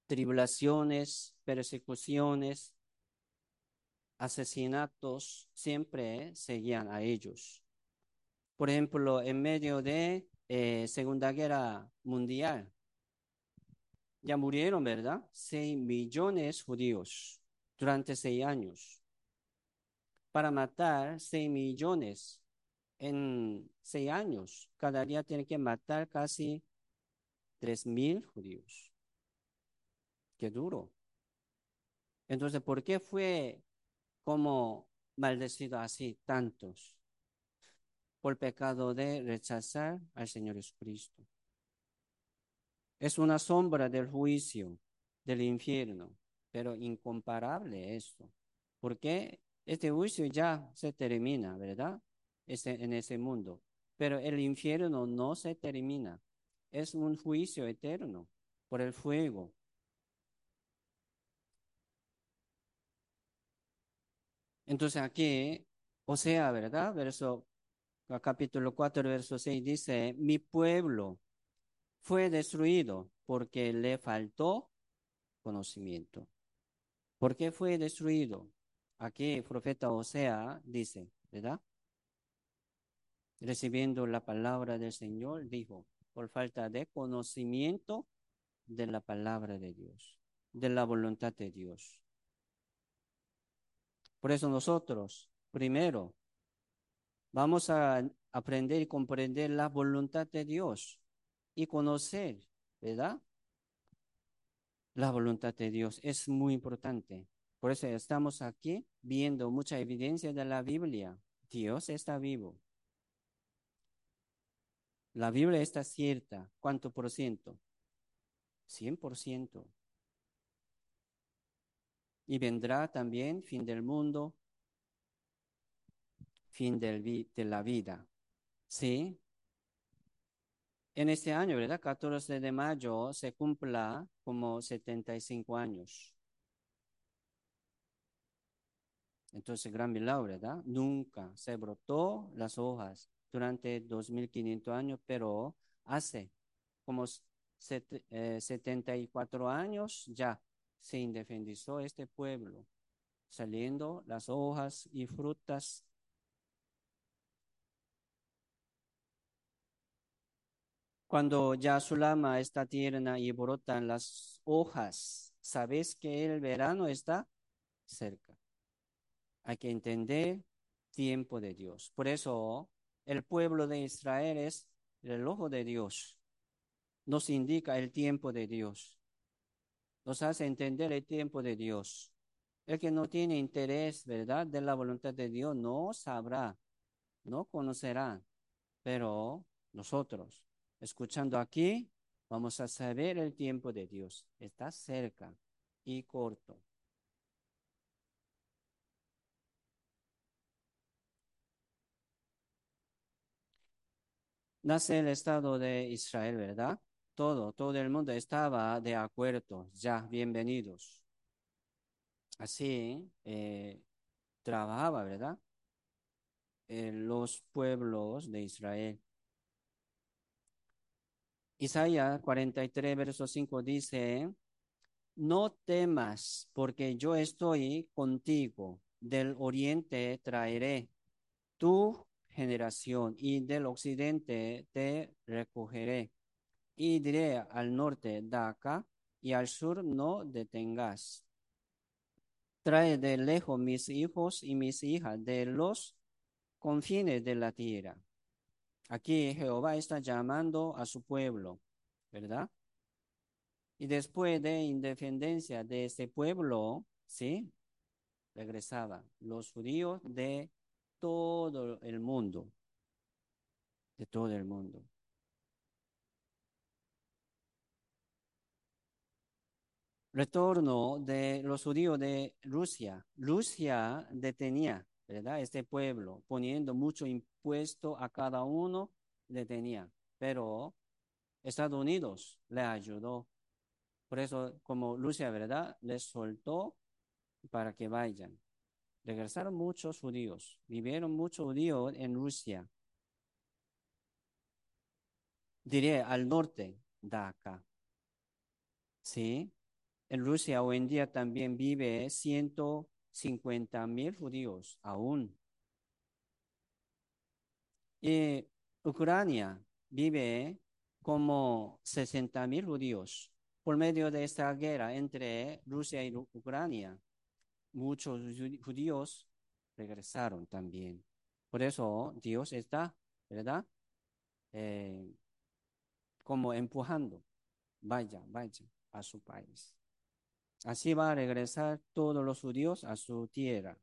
Tribulaciones, persecuciones, asesinatos, siempre seguían a ellos. Por ejemplo, en medio de eh, Segunda Guerra Mundial, ya murieron, ¿verdad? Seis millones judíos durante seis años para matar seis millones en seis años. Cada día tiene que matar casi tres mil judíos. Qué duro. Entonces, ¿por qué fue como maldecido así tantos? Por pecado de rechazar al Señor Jesucristo. Es una sombra del juicio del infierno pero incomparable esto, porque este juicio ya se termina, ¿verdad? Este, en ese mundo, pero el infierno no se termina, es un juicio eterno por el fuego. Entonces aquí, o sea, ¿verdad? Verso capítulo 4, verso 6 dice, mi pueblo fue destruido porque le faltó conocimiento. ¿Por qué fue destruido? Aquí el profeta Osea dice, ¿verdad? Recibiendo la palabra del Señor, dijo, por falta de conocimiento de la palabra de Dios, de la voluntad de Dios. Por eso nosotros, primero, vamos a aprender y comprender la voluntad de Dios y conocer, ¿verdad? La voluntad de Dios es muy importante. Por eso estamos aquí viendo mucha evidencia de la Biblia. Dios está vivo. La Biblia está cierta. ¿Cuánto por ciento? 100%. Y vendrá también fin del mundo, fin del de la vida. ¿Sí? En este año, ¿verdad? 14 de mayo se cumpla como 75 años. Entonces, gran milagro, ¿verdad? Nunca se brotó las hojas durante 2500 años, pero hace como 74 eh, años ya se independizó este pueblo, saliendo las hojas y frutas. Cuando ya su lama está tierna y brotan las hojas, sabes que el verano está cerca. Hay que entender tiempo de Dios. Por eso el pueblo de Israel es el ojo de Dios. Nos indica el tiempo de Dios. Nos hace entender el tiempo de Dios. El que no tiene interés, ¿verdad?, de la voluntad de Dios, no sabrá, no conocerá. Pero nosotros, escuchando aquí, vamos a saber el tiempo de Dios. Está cerca y corto. nace el Estado de Israel, ¿verdad? Todo, todo el mundo estaba de acuerdo, ya, bienvenidos. Así eh, trabajaba, ¿verdad? En los pueblos de Israel. Isaías 43, verso 5 dice, no temas, porque yo estoy contigo, del oriente traeré tú generación, y del occidente te recogeré. Y diré al norte, da acá, y al sur no detengas. Trae de lejos mis hijos y mis hijas de los confines de la tierra. Aquí Jehová está llamando a su pueblo, ¿verdad? Y después de independencia de este pueblo, ¿sí? Regresaba los judíos de todo el mundo, de todo el mundo. Retorno de los judíos de Rusia. Rusia detenía, Este pueblo, poniendo mucho impuesto a cada uno, detenía. Pero Estados Unidos le ayudó. Por eso, como Rusia, ¿verdad? Les soltó para que vayan. Regresaron muchos judíos, vivieron muchos judíos en Rusia. Diré al norte de acá. ¿Sí? En Rusia hoy en día también vive 150 mil judíos aún. Y Ucrania vive como 60 mil judíos por medio de esta guerra entre Rusia y Ucrania muchos judíos regresaron también. Por eso Dios está, ¿verdad? Eh, como empujando, vaya, vaya a su país. Así va a regresar todos los judíos a su tierra.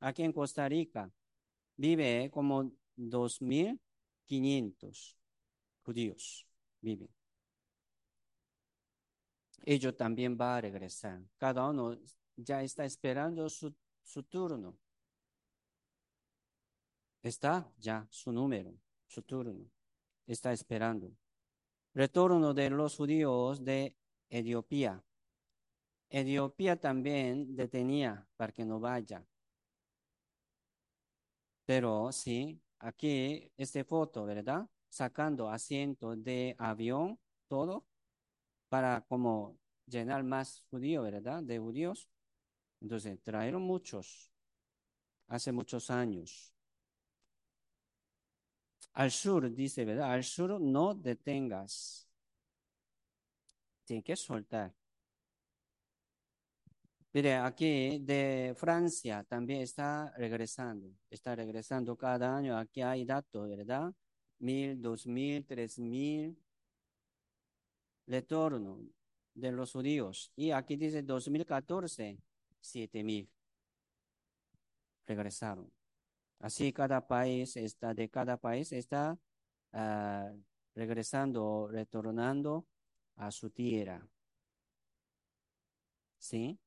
Aquí en Costa Rica vive como 2.500 judíos. Viven. Ellos también va a regresar. Cada uno ya está esperando su, turno. Está ya su número, su turno. Está esperando. Retorno de los judíos de Etiopía. Etiopía también detenía para que no vaya. Pero sí, aquí esta foto, ¿verdad? Sacando asiento de avión, todo, para como llenar más judíos, ¿verdad? De judíos. Entonces, trajeron muchos hace muchos años. Al sur, dice, ¿verdad? Al sur no detengas. Tiene que soltar. Mire, aquí de Francia también está regresando, está regresando cada año. Aquí hay datos, ¿verdad? Mil, dos mil, tres mil retorno de los judíos. Y aquí dice 2014, siete mil regresaron. Así cada país está, de cada país está uh, regresando, retornando a su tierra. ¿Sí?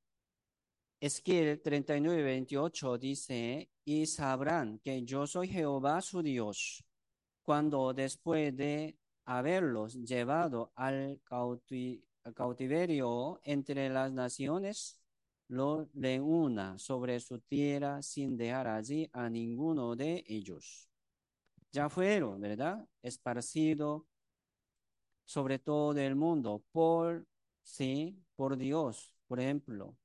Esquiel 39, 28 dice, y sabrán que yo soy Jehová su Dios, cuando después de haberlos llevado al cautiverio entre las naciones, lo reúna sobre su tierra sin dejar allí a ninguno de ellos. Ya fueron, ¿verdad? Esparcido sobre todo el mundo por, sí, por Dios, por ejemplo,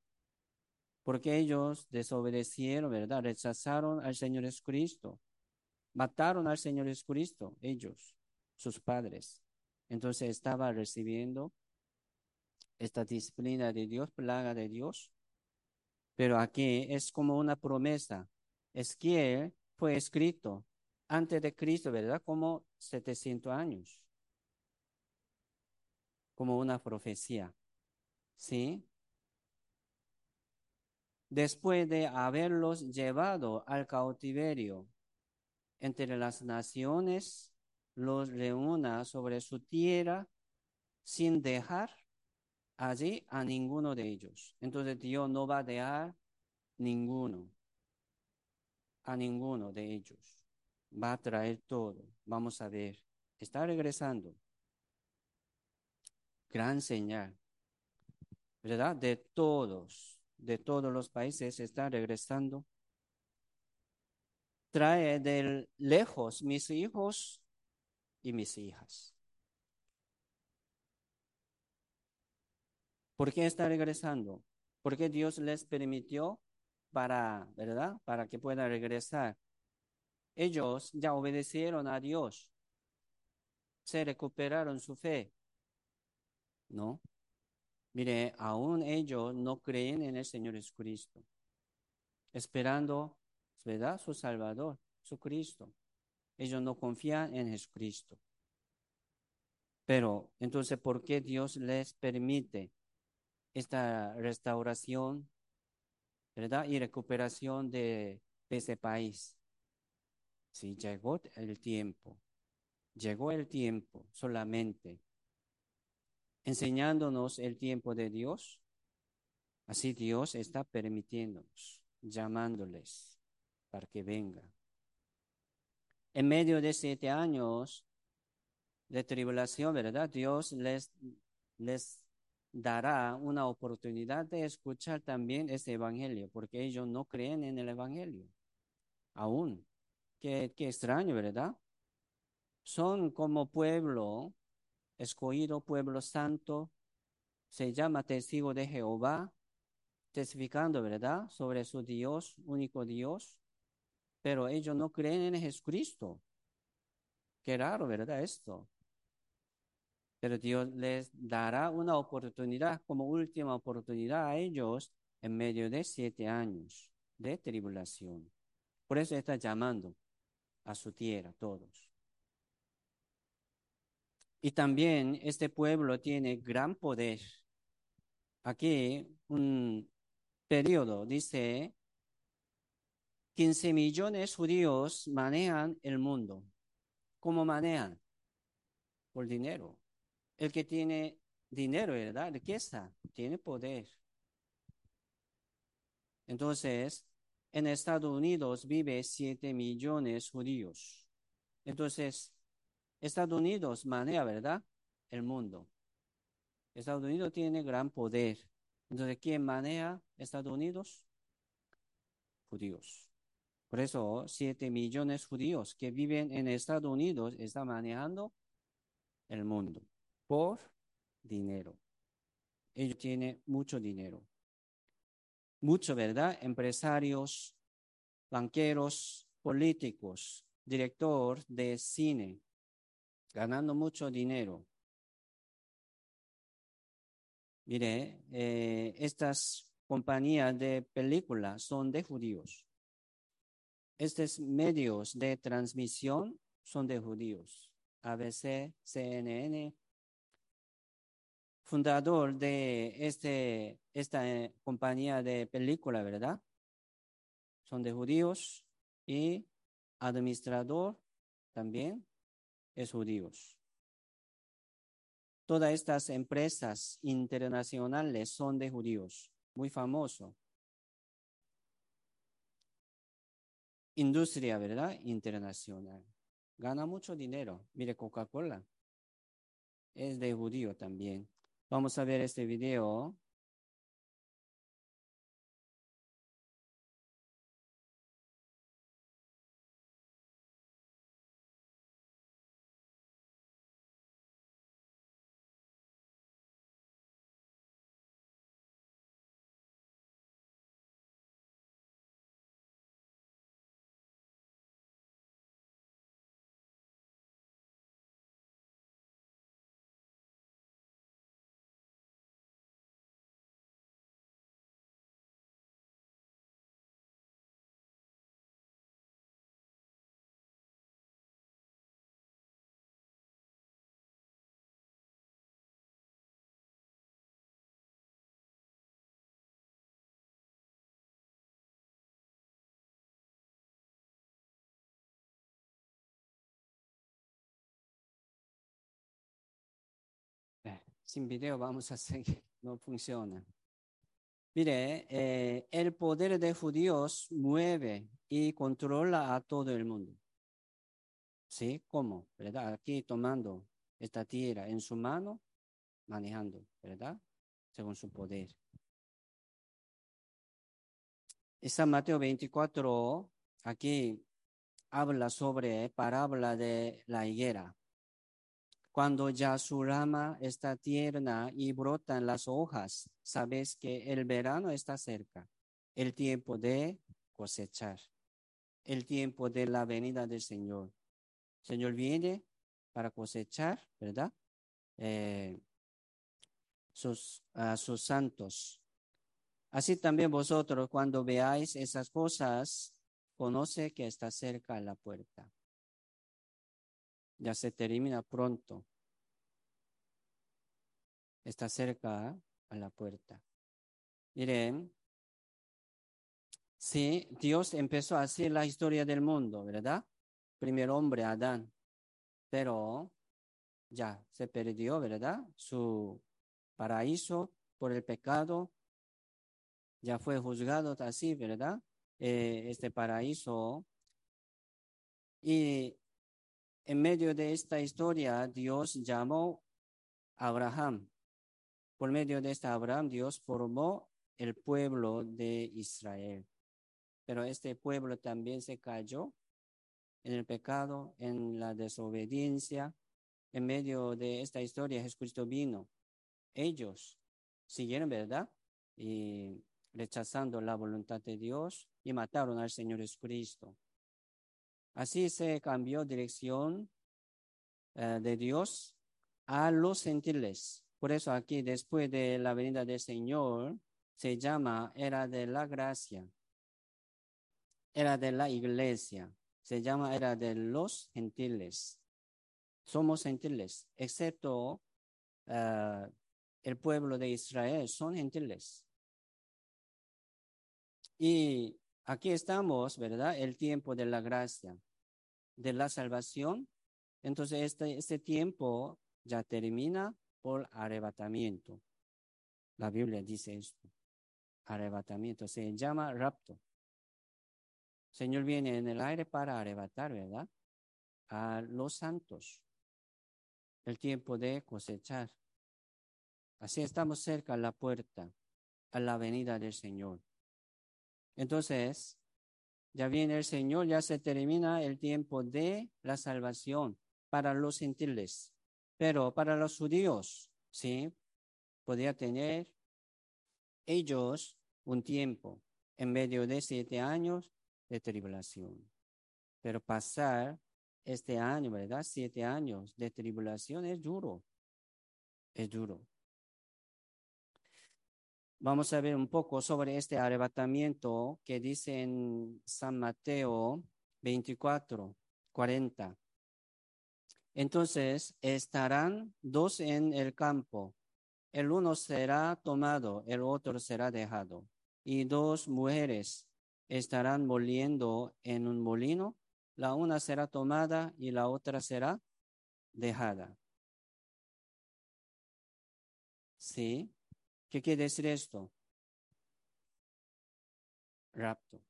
porque ellos desobedecieron, ¿verdad? Rechazaron al Señor Jesucristo, mataron al Señor Jesucristo, ellos, sus padres. Entonces estaba recibiendo esta disciplina de Dios, plaga de Dios. Pero aquí es como una promesa. Es que fue escrito antes de Cristo, ¿verdad? Como 700 años. Como una profecía. ¿Sí? Después de haberlos llevado al cautiverio entre las naciones, los reúna sobre su tierra sin dejar allí a ninguno de ellos. Entonces Dios no va a dejar ninguno, a ninguno de ellos. Va a traer todo. Vamos a ver. Está regresando. Gran señal. ¿Verdad? De todos, de todos los países está regresando. Trae de lejos mis hijos y mis hijas. ¿Por qué está regresando? Porque Dios les permitió para, ¿verdad? Para que puedan regresar. Ellos ya obedecieron a Dios. Se recuperaron su fe. ¿No? Mire, aún ellos no creen en el Señor Jesucristo. Esperando, ¿verdad? Su Salvador, su Cristo. Ellos no confían en Jesucristo. Pero entonces, ¿por qué Dios les permite esta restauración, verdad? Y recuperación de, ese país. Sí, llegó el tiempo. Llegó el tiempo solamente. Enseñándonos el tiempo de Dios. Así Dios está permitiéndonos, llamándoles para que vengan en medio de siete años de tribulación, ¿verdad? Dios les, les dará una oportunidad de escuchar también ese evangelio, porque ellos no creen en el evangelio. Aún. Qué, qué extraño, ¿verdad? Son como pueblo escogido, pueblo santo, se llama testigo de Jehová, testificando, ¿verdad? Sobre su Dios, único Dios pero ellos no creen en Jesucristo. Qué raro, ¿verdad? Esto. Pero Dios les dará una oportunidad como última oportunidad a ellos en medio de siete años de tribulación. Por eso está llamando a su tierra todos. Y también este pueblo tiene gran poder. Aquí un periodo dice 15 millones judíos manejan el mundo. ¿Cómo manejan? Por dinero. El que tiene dinero, ¿verdad? Riqueza, tiene poder. Entonces, en Estados Unidos vive 7 millones judíos. Entonces, Estados Unidos maneja, ¿verdad? El mundo. Estados Unidos tiene gran poder. Entonces, ¿quién maneja Estados Unidos? Judíos. Por eso, siete millones de judíos que viven en Estados Unidos están manejando el mundo por dinero. Ellos tienen mucho dinero. Mucho, ¿verdad? Empresarios, banqueros, políticos, director de cine, ganando mucho dinero. Mire, eh, estas compañías de películas son de judíos. Estos medios de transmisión son de judíos. ABC, CNN, fundador de este, esta eh, compañía de película, ¿verdad? Son de judíos y administrador también es judíos. Todas estas empresas internacionales son de judíos, muy famoso. Industria, ¿verdad? Internacional. Gana mucho dinero. Mire, Coca-Cola es de judío también. Vamos a ver este video. Sin video vamos a seguir, no funciona. Mire, eh, el poder de judíos mueve y controla a todo el mundo. ¿Sí? ¿Cómo? ¿Verdad? Aquí tomando esta tierra en su mano, manejando, ¿verdad? Según su poder. San Mateo 24, aquí habla sobre parábola de la higuera. Cuando ya su rama está tierna y brotan las hojas, sabes que el verano está cerca, el tiempo de cosechar, el tiempo de la venida del Señor. Señor viene para cosechar, ¿verdad? Eh, sus, a sus santos. Así también vosotros, cuando veáis esas cosas, conoce que está cerca la puerta ya se termina pronto. Está cerca a la puerta. Miren, sí, Dios empezó a hacer la historia del mundo, ¿verdad? Primer hombre, Adán. Pero ya se perdió, ¿verdad? Su paraíso por el pecado. Ya fue juzgado así, ¿verdad? Eh, este paraíso. Y en medio de esta historia, Dios llamó a Abraham. Por medio de esta Abraham, Dios formó el pueblo de Israel. Pero este pueblo también se cayó en el pecado, en la desobediencia. En medio de esta historia, Jesucristo vino. Ellos siguieron, ¿verdad? Y rechazando la voluntad de Dios y mataron al Señor Jesucristo. Así se cambió dirección eh, de Dios a los gentiles. Por eso aquí, después de la venida del Señor, se llama era de la gracia, era de la iglesia, se llama era de los gentiles. Somos gentiles, excepto eh, el pueblo de Israel, son gentiles. Y aquí estamos, ¿verdad? El tiempo de la gracia de la salvación. Entonces, este, este tiempo ya termina por arrebatamiento. La Biblia dice esto. Arrebatamiento. Se llama rapto. Señor viene en el aire para arrebatar, ¿verdad? A los santos. El tiempo de cosechar. Así estamos cerca a la puerta, a la venida del Señor. Entonces, ya viene el Señor, ya se termina el tiempo de la salvación para los gentiles. Pero para los judíos, sí, podía tener ellos un tiempo en medio de siete años de tribulación. Pero pasar este año, ¿verdad? Siete años de tribulación es duro. Es duro. Vamos a ver un poco sobre este arrebatamiento que dice en San Mateo 24, 40. Entonces estarán dos en el campo, el uno será tomado, el otro será dejado, y dos mujeres estarán moliendo en un molino, la una será tomada y la otra será dejada. ¿Sí? ¿Qué quiere decir esto? Rapto.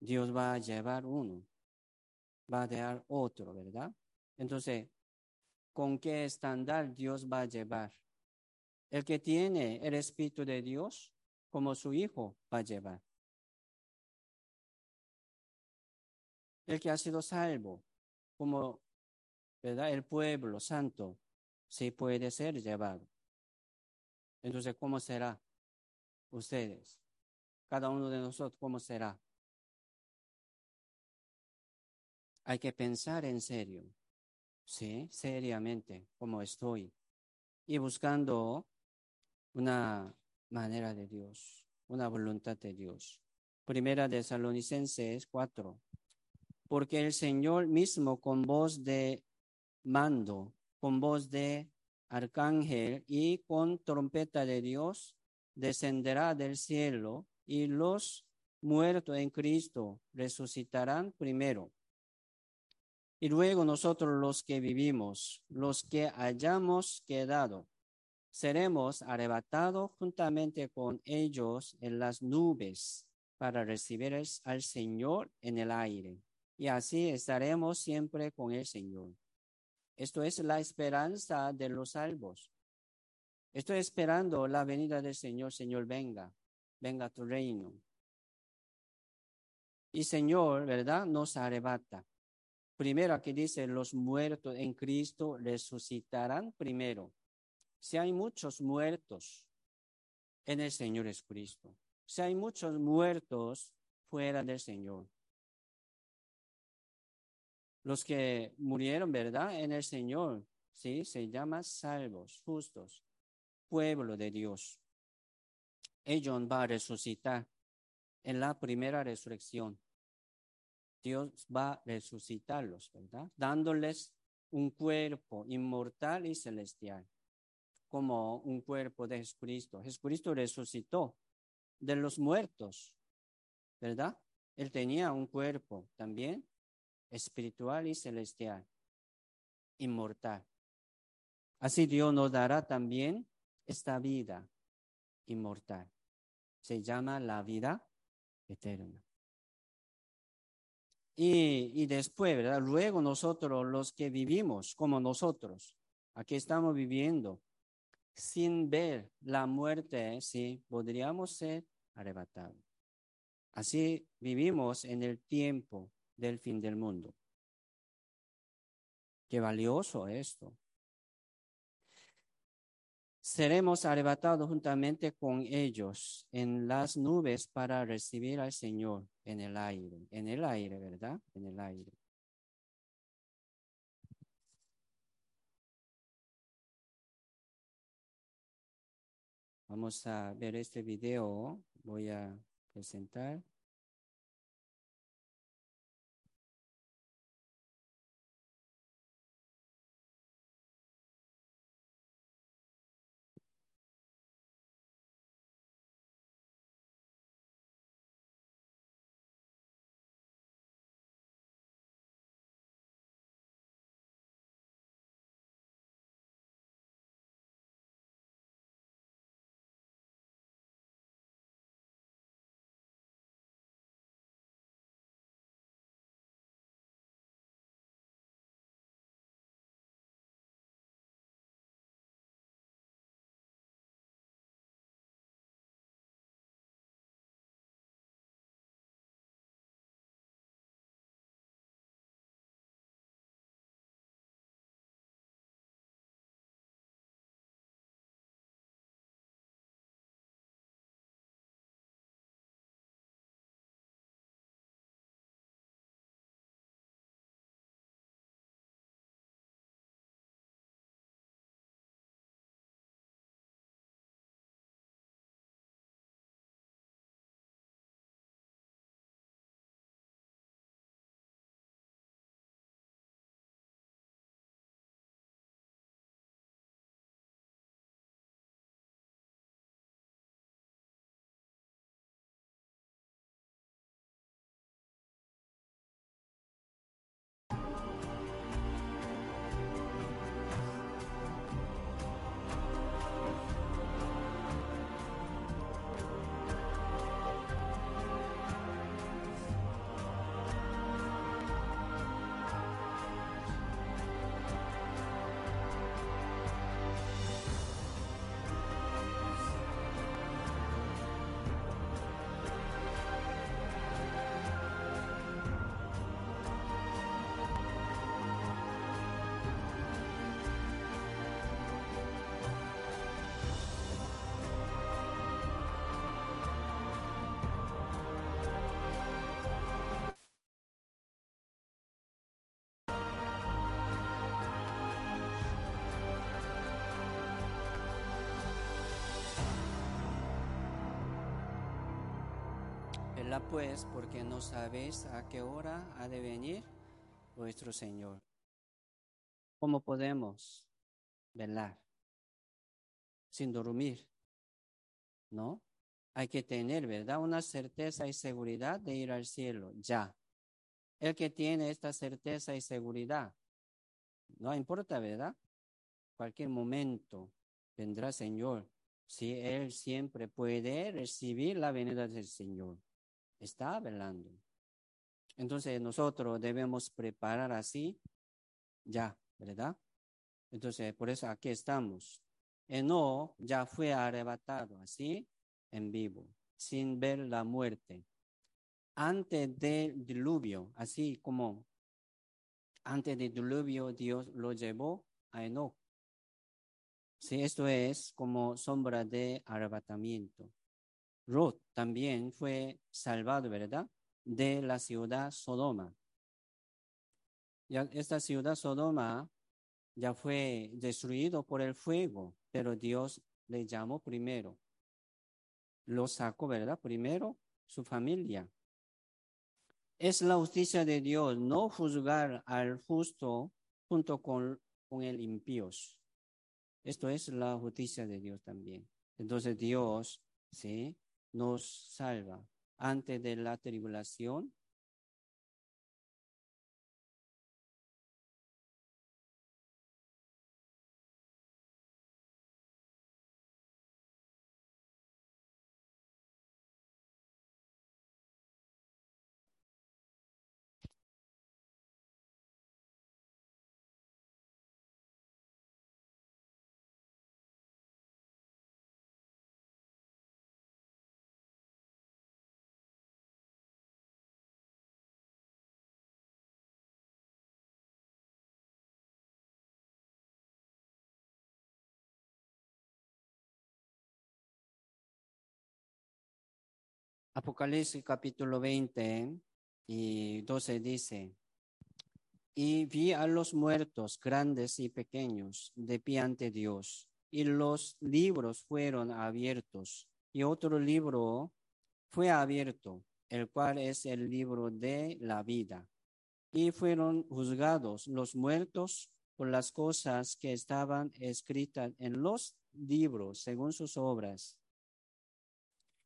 Dios va a llevar uno, va a dejar otro, ¿verdad? Entonces, ¿con qué estándar Dios va a llevar? El que tiene el Espíritu de Dios como su hijo va a llevar. El que ha sido salvo como, ¿verdad? El pueblo santo sí puede ser llevado. Entonces, ¿cómo será ustedes? Cada uno de nosotros, ¿cómo será? Hay que pensar en serio, ¿sí? Seriamente, cómo estoy. Y buscando una manera de Dios, una voluntad de Dios. Primera de Salonicenses 4. Porque el Señor mismo con voz de mando, con voz de arcángel y con trompeta de Dios descenderá del cielo y los muertos en Cristo resucitarán primero. Y luego nosotros los que vivimos, los que hayamos quedado, seremos arrebatados juntamente con ellos en las nubes para recibir al Señor en el aire. Y así estaremos siempre con el Señor. Esto es la esperanza de los salvos. Estoy esperando la venida del Señor. Señor, venga, venga tu reino. Y Señor, ¿verdad? Nos arrebata. Primero aquí dice, los muertos en Cristo resucitarán primero. Si hay muchos muertos en el Señor es Cristo. Si hay muchos muertos fuera del Señor los que murieron, ¿verdad? En el Señor, ¿sí? Se llama salvos, justos, pueblo de Dios. Ellos van a resucitar en la primera resurrección. Dios va a resucitarlos, ¿verdad? Dándoles un cuerpo inmortal y celestial, como un cuerpo de Jesucristo. Jesucristo resucitó de los muertos, ¿verdad? Él tenía un cuerpo también espiritual y celestial, inmortal. Así Dios nos dará también esta vida inmortal. Se llama la vida eterna. Y, y después, ¿verdad? Luego nosotros, los que vivimos como nosotros, aquí estamos viviendo, sin ver la muerte, sí, podríamos ser arrebatados. Así vivimos en el tiempo del fin del mundo. Qué valioso esto. Seremos arrebatados juntamente con ellos en las nubes para recibir al Señor en el aire, en el aire, ¿verdad? En el aire. Vamos a ver este video. Voy a presentar. Vela pues, porque no sabéis a qué hora ha de venir vuestro Señor. ¿Cómo podemos velar? Sin dormir, ¿no? Hay que tener, ¿verdad? Una certeza y seguridad de ir al cielo, ya. El que tiene esta certeza y seguridad, no importa, ¿verdad? Cualquier momento vendrá Señor. Si Él siempre puede recibir la venida del Señor está velando. Entonces nosotros debemos preparar así ya, ¿verdad? Entonces, por eso aquí estamos. Eno ya fue arrebatado así en vivo, sin ver la muerte. Antes del diluvio, así como antes del diluvio Dios lo llevó a Enoch. Sí, esto es como sombra de arrebatamiento. Ruth también fue salvado, ¿verdad? De la ciudad Sodoma. Ya esta ciudad Sodoma ya fue destruido por el fuego, pero Dios le llamó primero. Lo sacó, ¿verdad? Primero su familia. Es la justicia de Dios no juzgar al justo junto con, con el impío. Esto es la justicia de Dios también. Entonces Dios, ¿sí? Nos salva antes de la tribulación. Apocalipsis capítulo 20 y 12 dice, y vi a los muertos grandes y pequeños de pie ante Dios, y los libros fueron abiertos, y otro libro fue abierto, el cual es el libro de la vida. Y fueron juzgados los muertos por las cosas que estaban escritas en los libros según sus obras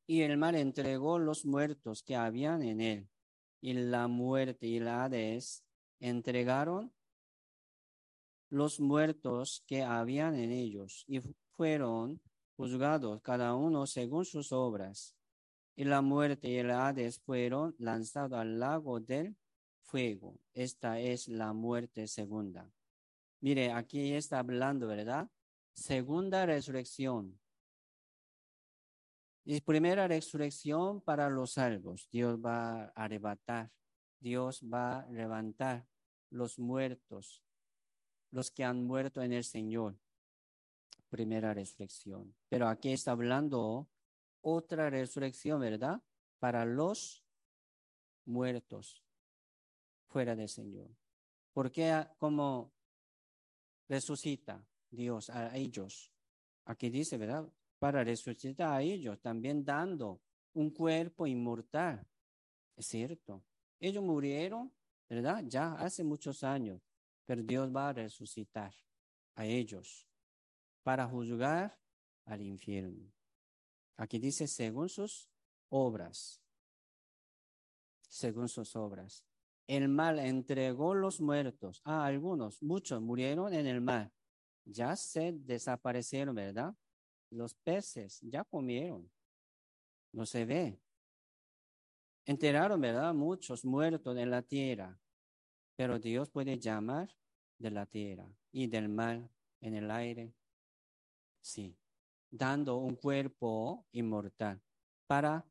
y el mar entregó los muertos que habían en él, y la muerte y la Hades entregaron los muertos que habían en ellos, y fueron juzgados cada uno según sus obras. Y la muerte y el Hades fueron lanzados al lago del fuego. Esta es la muerte segunda. Mire, aquí está hablando, ¿verdad? Segunda resurrección. Y primera resurrección para los salvos. Dios va a arrebatar, Dios va a levantar los muertos, los que han muerto en el Señor. Primera resurrección. Pero aquí está hablando otra resurrección, ¿verdad? Para los muertos fuera del Señor. Porque como resucita Dios a ellos. Aquí dice, ¿verdad? Para resucitar a ellos, también dando un cuerpo inmortal. Es cierto. Ellos murieron, ¿verdad? Ya hace muchos años, pero Dios va a resucitar a ellos para juzgar al infierno. Aquí dice según sus obras. Según sus obras. El mal entregó los muertos. a algunos, muchos murieron en el mar. Ya se desaparecieron, ¿verdad? Los peces ya comieron. No se ve. Enteraron, ¿verdad? Muchos muertos en la tierra. Pero Dios puede llamar de la tierra y del mar en el aire. Sí. Dando un cuerpo inmortal para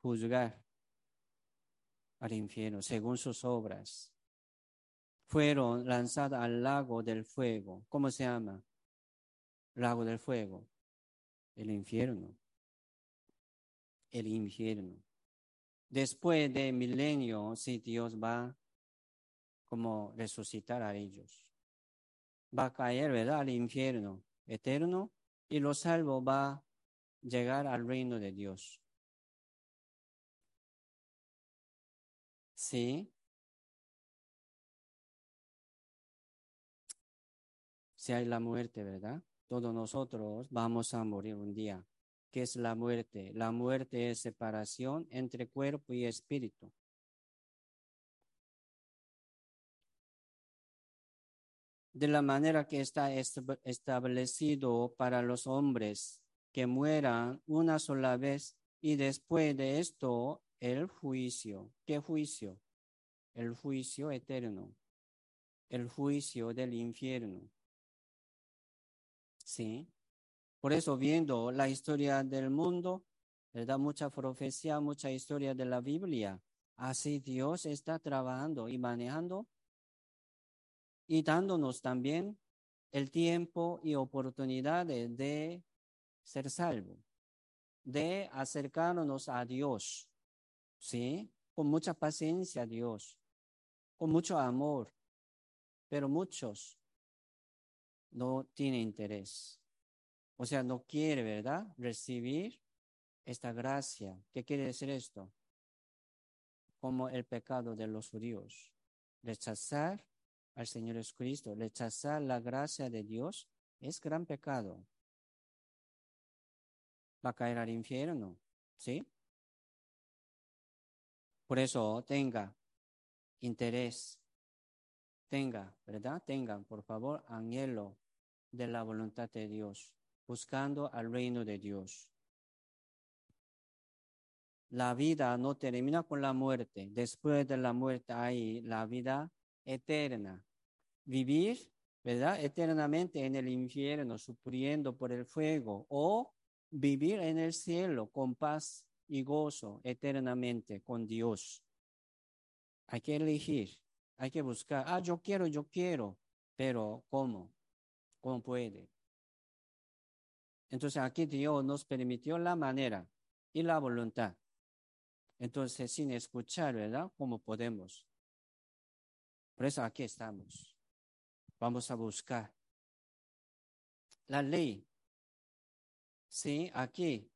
juzgar al infierno según sus obras. Fueron lanzadas al lago del fuego. ¿Cómo se llama? Lago del fuego el infierno. El infierno. Después de milenio, si Dios va como resucitar a ellos. Va a caer, ¿verdad? Al infierno eterno y los salvos va a llegar al reino de Dios. Sí. Si hay la muerte, ¿verdad? Todos nosotros vamos a morir un día. ¿Qué es la muerte? La muerte es separación entre cuerpo y espíritu. De la manera que está establecido para los hombres que mueran una sola vez y después de esto el juicio. ¿Qué juicio? El juicio eterno. El juicio del infierno. Sí. Por eso viendo la historia del mundo, ¿verdad? Mucha profecía, mucha historia de la Biblia. Así Dios está trabajando y manejando y dándonos también el tiempo y oportunidades de ser salvo, de acercarnos a Dios, ¿sí? Con mucha paciencia Dios, con mucho amor, pero muchos no tienen interés. O sea, no quiere, ¿verdad? Recibir esta gracia. ¿Qué quiere decir esto? Como el pecado de los judíos. Rechazar al Señor Jesucristo, rechazar la gracia de Dios es gran pecado. Va a caer al infierno, ¿sí? Por eso tenga interés, tenga, ¿verdad? Tengan, por favor, anhelo de la voluntad de Dios buscando al reino de Dios. La vida no termina con la muerte. Después de la muerte hay la vida eterna. Vivir, ¿verdad? Eternamente en el infierno, sufriendo por el fuego, o vivir en el cielo con paz y gozo eternamente con Dios. Hay que elegir, hay que buscar. Ah, yo quiero, yo quiero, pero ¿cómo? ¿Cómo puede? Entonces aquí Dios nos permitió la manera y la voluntad. Entonces, sin escuchar, ¿verdad? ¿Cómo podemos? Por eso aquí estamos. Vamos a buscar la ley. Sí, aquí,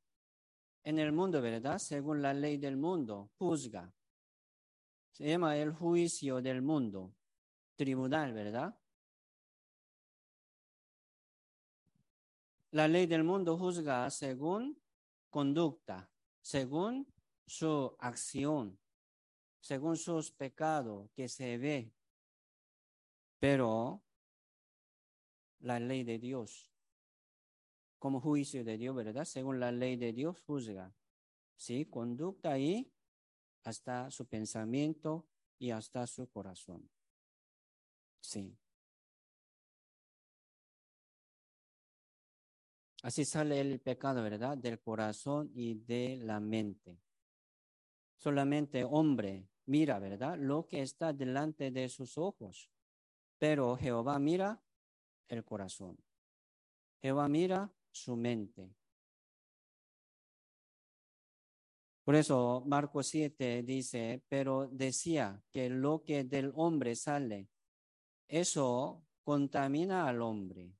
en el mundo, ¿verdad? Según la ley del mundo, juzga. Llama el juicio del mundo, tribunal, ¿verdad? La ley del mundo juzga según conducta, según su acción, según sus pecados que se ve. Pero la ley de Dios, como juicio de Dios, ¿verdad? Según la ley de Dios juzga. Sí, conducta y hasta su pensamiento y hasta su corazón. Sí. Así sale el pecado, ¿verdad? Del corazón y de la mente. Solamente hombre mira, ¿verdad? Lo que está delante de sus ojos. Pero Jehová mira el corazón. Jehová mira su mente. Por eso Marcos 7 dice, pero decía que lo que del hombre sale, eso contamina al hombre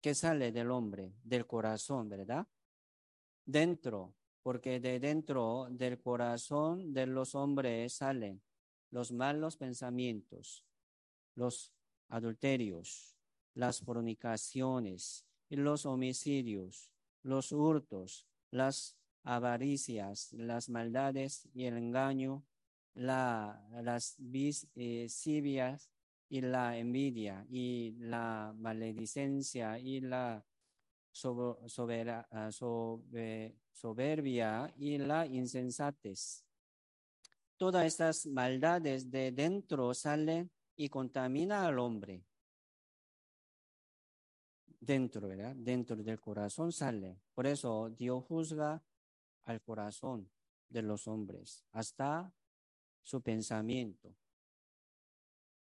¿Qué sale del hombre? Del corazón, ¿verdad? Dentro, porque de dentro del corazón de los hombres salen los malos pensamientos, los adulterios, las fornicaciones, los homicidios, los hurtos, las avaricias, las maldades y el engaño, la, las visias y la envidia y la maledicencia y la ah, soberbia y la insensatez. Todas estas maldades de dentro salen y contaminan al hombre. Dentro, ¿verdad? Dentro del corazón sale. Por eso Dios juzga al corazón de los hombres, hasta su pensamiento.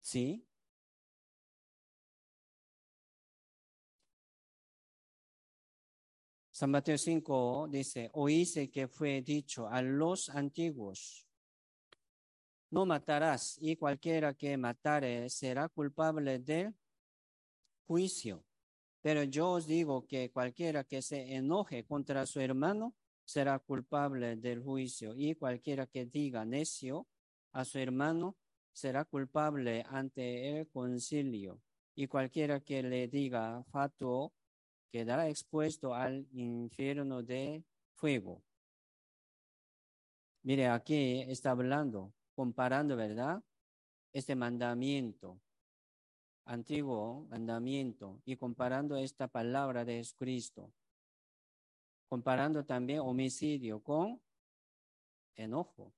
¿Sí? San Mateo 5 dice, oíse que fue dicho a los antiguos, no matarás y cualquiera que matare será culpable del juicio. Pero yo os digo que cualquiera que se enoje contra su hermano será culpable del juicio y cualquiera que diga necio a su hermano será culpable ante el concilio, y cualquiera que le diga fatuo quedará expuesto al infierno de fuego. Mire, aquí está hablando, comparando, ¿verdad? Este mandamiento, antiguo mandamiento, y comparando esta palabra de Jesucristo, comparando también homicidio con enojo.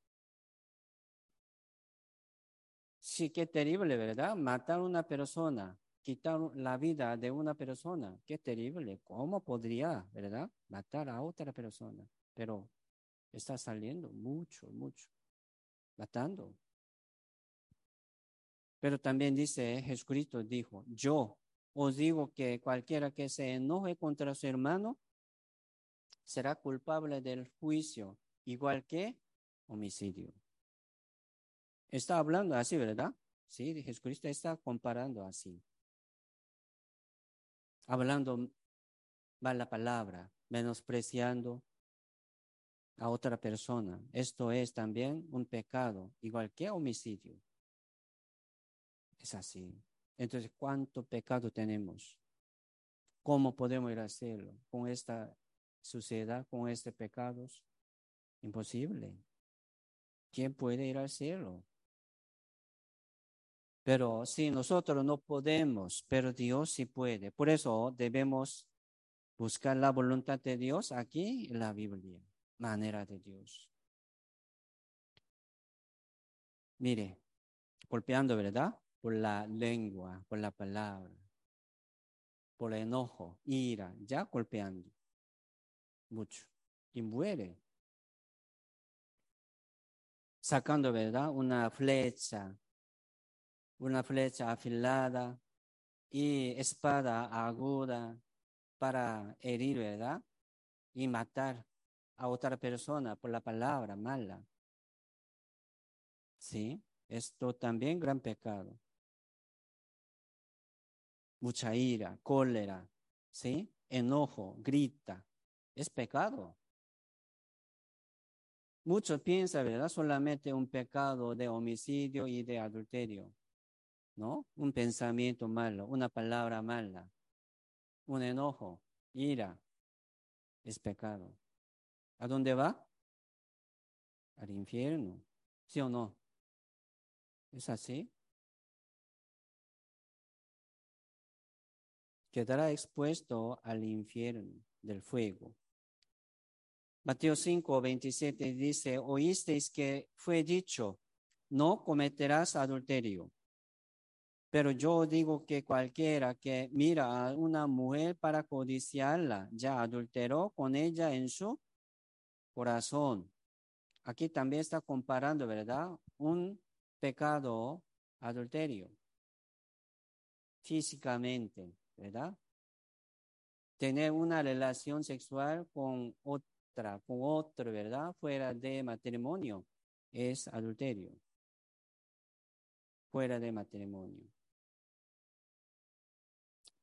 Sí, qué terrible, ¿verdad? Matar a una persona, quitar la vida de una persona, qué terrible. ¿Cómo podría, verdad? Matar a otra persona. Pero está saliendo mucho, mucho, matando. Pero también dice, Jesucristo dijo, yo os digo que cualquiera que se enoje contra su hermano será culpable del juicio, igual que homicidio. Está hablando así, ¿verdad? Sí, Jesucristo está comparando así. Hablando mala palabra, menospreciando a otra persona. Esto es también un pecado, igual que homicidio. Es así. Entonces, ¿cuánto pecado tenemos? ¿Cómo podemos ir a hacerlo? Con esta sociedad, con estos pecados. Imposible. ¿Quién puede ir al cielo? Pero si nosotros no podemos, pero Dios sí puede. Por eso debemos buscar la voluntad de Dios aquí en la Biblia, manera de Dios. Mire, golpeando, ¿verdad? Por la lengua, por la palabra, por el enojo, ira, ya golpeando mucho y muere. Sacando, ¿verdad? Una flecha una flecha afilada y espada aguda para herir, ¿verdad? Y matar a otra persona por la palabra mala. Sí, esto también gran pecado. Mucha ira, cólera, ¿sí? Enojo, grita. Es pecado. Muchos piensan, ¿verdad? Solamente un pecado de homicidio y de adulterio. ¿no? Un pensamiento malo, una palabra mala, un enojo, ira, es pecado. ¿A dónde va? Al infierno, ¿sí o no? ¿Es así? Quedará expuesto al infierno del fuego. Mateo 5, 27 dice, oísteis que fue dicho, no cometerás adulterio. Pero yo digo que cualquiera que mira a una mujer para codiciarla, ya adulteró con ella en su corazón. Aquí también está comparando, ¿verdad? Un pecado adulterio. Físicamente, ¿verdad? Tener una relación sexual con otra, con otro, ¿verdad? Fuera de matrimonio es adulterio. Fuera de matrimonio.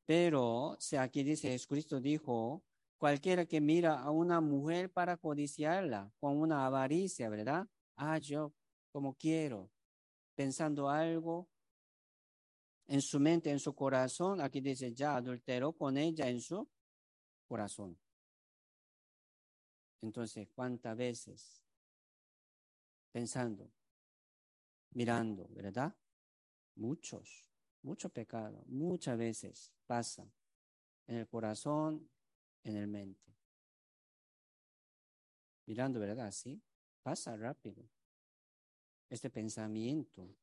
Pero si aquí dice Jesucristo dijo, cualquiera que mira a una mujer para codiciarla con una avaricia, ¿verdad? Ah, yo como quiero, pensando algo en su mente, en su corazón, aquí dice ya adulteró con ella en su corazón. Entonces, ¿cuántas veces pensando, mirando, verdad? Muchos mucho pecado, muchas veces pasa en el corazón, en el mente. Mirando, ¿verdad? Sí, pasa rápido. Este pensamiento.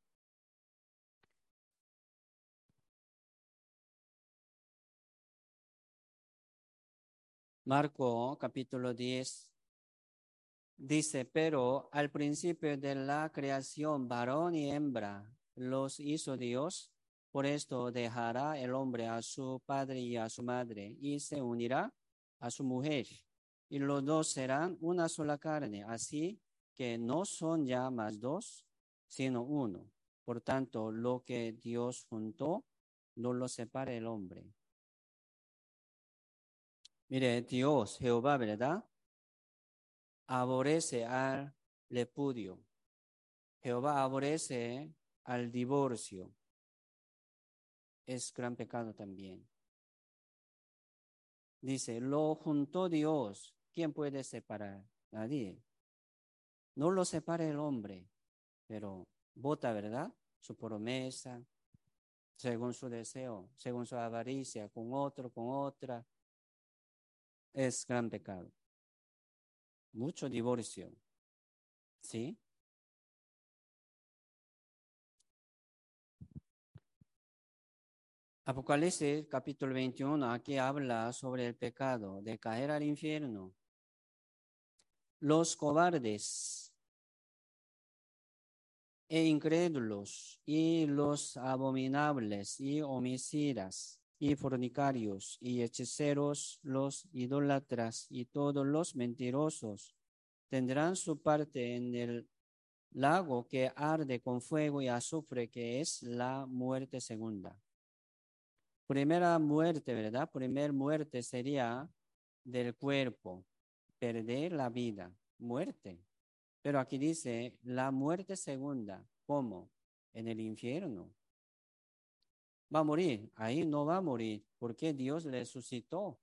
Marco capítulo 10 dice, pero al principio de la creación, varón y hembra los hizo Dios por esto dejará el hombre a su padre y a su madre y se unirá a su mujer y los dos serán una sola carne, así que no son ya más dos, sino uno. Por tanto, lo que Dios juntó, no lo separa el hombre. Mire, Dios, Jehová, ¿verdad? Aborrece al repudio. Jehová aborrece al divorcio. Es gran pecado también. Dice, lo juntó Dios. ¿Quién puede separar? Nadie. No lo separa el hombre, pero vota, ¿verdad? Su promesa, según su deseo, según su avaricia, con otro, con otra. Es gran pecado. Mucho divorcio. ¿Sí? Apocalipsis capítulo 21, aquí habla sobre el pecado de caer al infierno. Los cobardes e incrédulos y los abominables y homicidas y fornicarios y hechiceros, los idólatras y todos los mentirosos tendrán su parte en el lago que arde con fuego y azufre, que es la muerte segunda. Primera muerte, ¿verdad? Primera muerte sería del cuerpo, perder la vida, muerte. Pero aquí dice la muerte segunda, ¿cómo? En el infierno. Va a morir, ahí no va a morir, porque Dios le suscitó,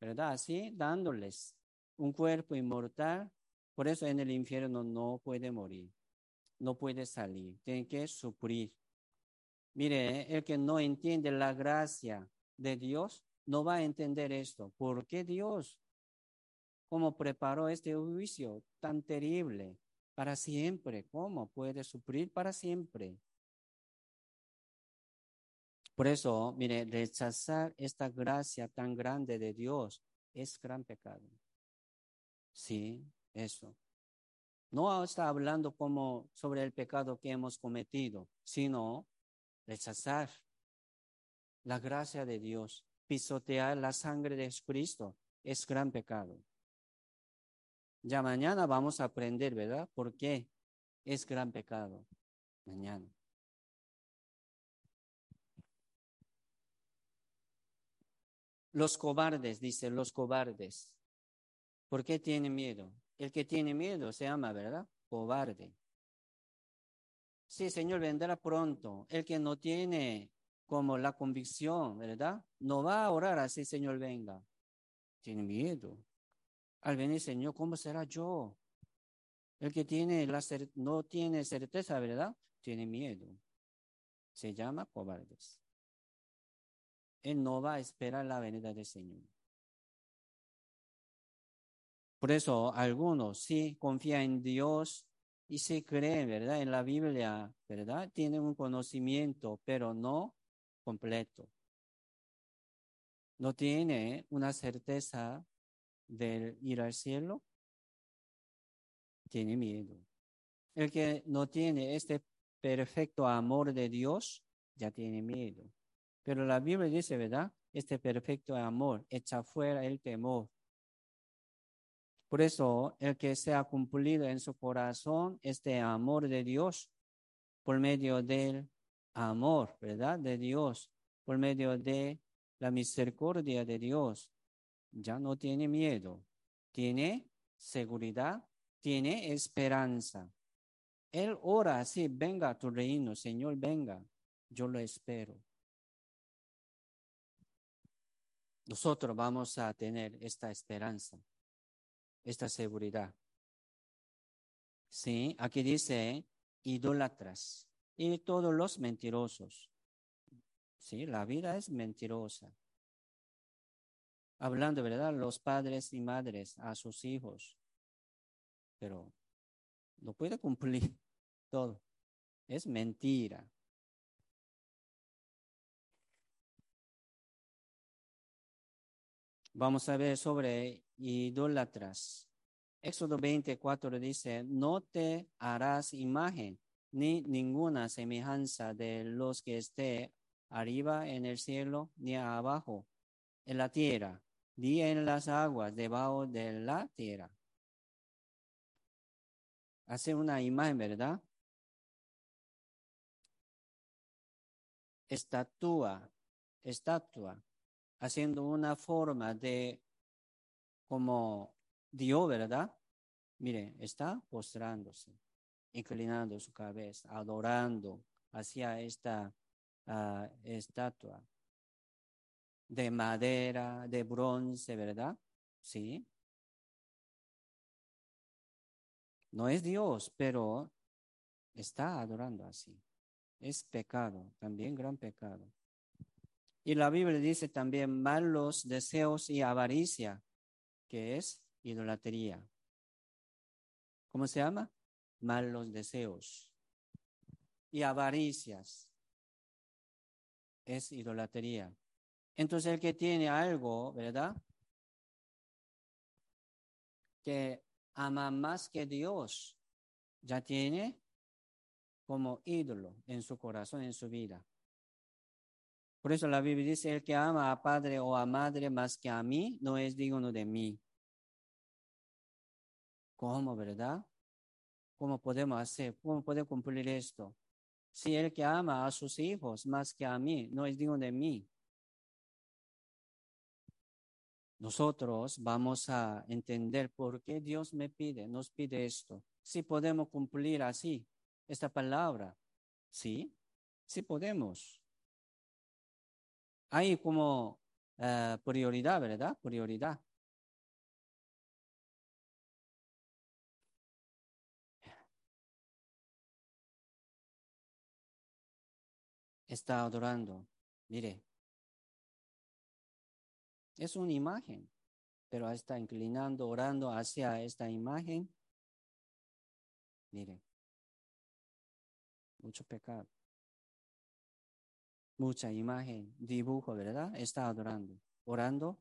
¿verdad? Así dándoles un cuerpo inmortal, por eso en el infierno no puede morir, no puede salir, tiene que sufrir. Mire, el que no entiende la gracia de Dios no va a entender esto. ¿Por qué Dios? ¿Cómo preparó este juicio tan terrible para siempre? ¿Cómo puede sufrir para siempre? Por eso, mire, rechazar esta gracia tan grande de Dios es gran pecado. Sí, eso. No está hablando como sobre el pecado que hemos cometido, sino rechazar la gracia de Dios, pisotear la sangre de Jesucristo, es gran pecado. Ya mañana vamos a aprender, ¿verdad? ¿Por qué es gran pecado? Mañana. Los cobardes, dice, los cobardes. ¿Por qué tienen miedo? El que tiene miedo se llama, ¿verdad? Cobarde. Sí, Señor, vendrá pronto. El que no tiene como la convicción, ¿verdad? No va a orar así, Señor, venga. Tiene miedo. Al venir, Señor, ¿cómo será yo? El que tiene la no tiene certeza, ¿verdad? Tiene miedo. Se llama cobardes. Él no va a esperar la venida del Señor. Por eso algunos sí confían en Dios y se creen, ¿verdad? En la Biblia, ¿verdad? Tienen un conocimiento, pero no completo. No tiene una certeza de ir al cielo. Tiene miedo. El que no tiene este perfecto amor de Dios, ya tiene miedo. Pero la Biblia dice, ¿verdad? Este perfecto amor echa fuera el temor. Por eso, el que sea cumplido en su corazón este amor de Dios por medio del amor, ¿verdad? De Dios, por medio de la misericordia de Dios, ya no tiene miedo, tiene seguridad, tiene esperanza. Él ora así, venga a tu reino, Señor, venga, yo lo espero. Nosotros vamos a tener esta esperanza esta seguridad. Sí, aquí dice idólatras y todos los mentirosos. Sí, la vida es mentirosa. Hablando, ¿verdad? Los padres y madres a sus hijos. Pero no puede cumplir todo. Es mentira. Vamos a ver sobre idólatras. Éxodo 24 dice, no te harás imagen ni ninguna semejanza de los que esté arriba en el cielo, ni abajo en la tierra, ni en las aguas debajo de la tierra. Hace una imagen, ¿verdad? Estatua, estatua haciendo una forma de como Dios, ¿verdad? Mire, está postrándose. inclinando su cabeza, adorando hacia esta uh, estatua de madera, de bronce, ¿verdad? Sí. No es Dios, pero está adorando así. Es pecado, también gran pecado. Y la Biblia dice también malos deseos y avaricia, que es idolatría. ¿Cómo se llama? Malos deseos y avaricias. Es idolatría. Entonces el que tiene algo, ¿verdad? Que ama más que Dios, ya tiene como ídolo en su corazón, en su vida. Por eso la Biblia dice, el que ama a padre o a madre más que a mí, no es digno de mí. ¿Cómo, verdad? ¿Cómo podemos hacer? ¿Cómo puede cumplir esto? Si el que ama a sus hijos más que a mí, no es digno de mí. Nosotros vamos a entender por qué Dios me pide, nos pide esto. Si podemos cumplir así esta palabra, sí, sí podemos. Hay como uh, prioridad, ¿verdad? Prioridad. Está adorando. Mire, es una imagen, pero está inclinando, orando hacia esta imagen. Mire, mucho pecado. Mucha imagen, dibujo, ¿verdad? Está adorando, orando.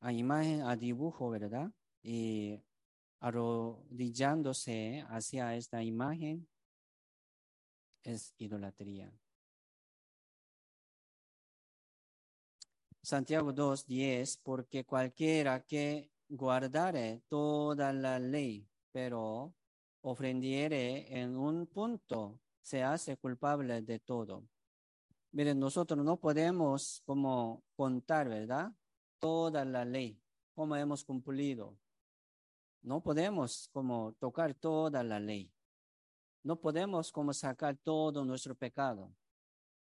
A imagen, a dibujo, ¿verdad? Y arrodillándose hacia esta imagen es idolatría. Santiago 2.10, porque cualquiera que guardare toda la ley, pero ofrendiere en un punto, se hace culpable de todo. Miren, nosotros no podemos como contar, ¿verdad? Toda la ley, como hemos cumplido. No podemos como tocar toda la ley. No podemos como sacar todo nuestro pecado.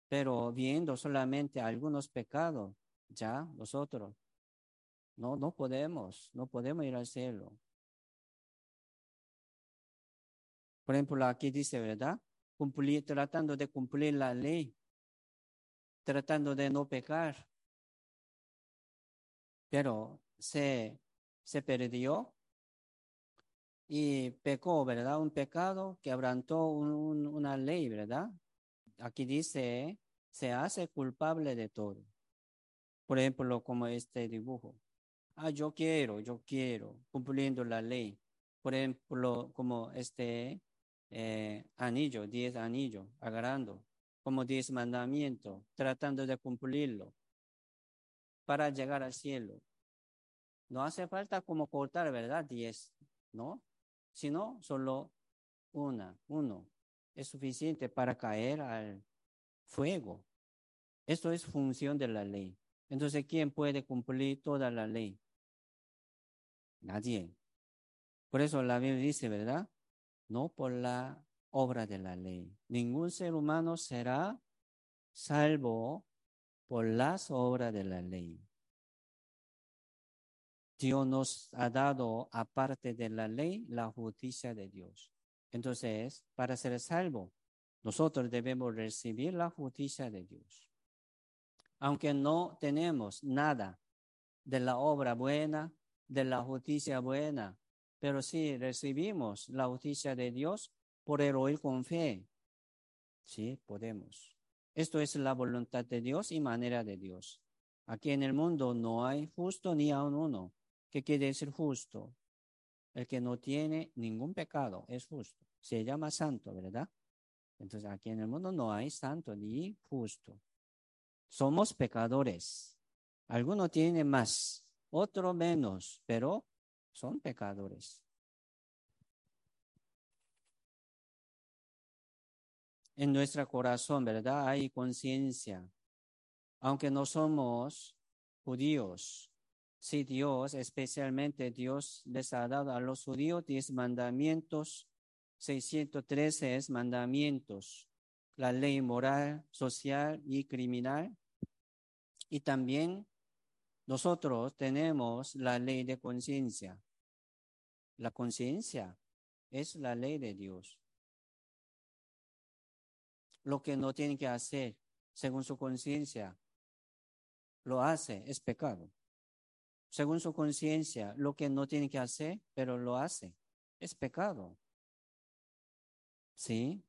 Pero viendo solamente algunos pecados, ya nosotros no, no podemos, no podemos ir al cielo. Por ejemplo, aquí dice, ¿verdad? Tratando de cumplir la ley, tratando de no pecar. Pero se, se perdió y pecó, ¿verdad? Un pecado que abrantó una ley, ¿verdad? Aquí dice, se hace culpable de todo. Por ejemplo, como este dibujo. Ah, yo quiero, yo quiero, cumpliendo la ley. Por ejemplo, como este eh, anillo, diez anillos, agarrando, como diez mandamientos, tratando de cumplirlo para llegar al cielo. No hace falta como cortar, ¿verdad? Diez, ¿no? Sino solo una, uno. Es suficiente para caer al fuego. Esto es función de la ley. Entonces, ¿quién puede cumplir toda la ley? Nadie. Por eso la Biblia dice, ¿verdad? No por la obra de la ley. Ningún ser humano será salvo por las obras de la ley. Dios nos ha dado, aparte de la ley, la justicia de Dios. Entonces, para ser salvo, nosotros debemos recibir la justicia de Dios aunque no tenemos nada de la obra buena, de la justicia buena, pero sí recibimos la justicia de Dios por el oír con fe. Sí, podemos. Esto es la voluntad de Dios y manera de Dios. Aquí en el mundo no hay justo ni aun uno. ¿Qué quiere decir justo? El que no tiene ningún pecado es justo. Se llama santo, ¿verdad? Entonces aquí en el mundo no hay santo ni justo. Somos pecadores. Alguno tiene más, otro menos, pero son pecadores. En nuestro corazón, ¿verdad? Hay conciencia. Aunque no somos judíos, si Dios, especialmente Dios, les ha dado a los judíos diez mandamientos, 613 mandamientos, la ley moral, social y criminal. Y también nosotros tenemos la ley de conciencia. La conciencia es la ley de Dios. Lo que no tiene que hacer según su conciencia, lo hace, es pecado según su conciencia, lo que no tiene que hacer, pero lo hace. Es pecado. ¿Sí?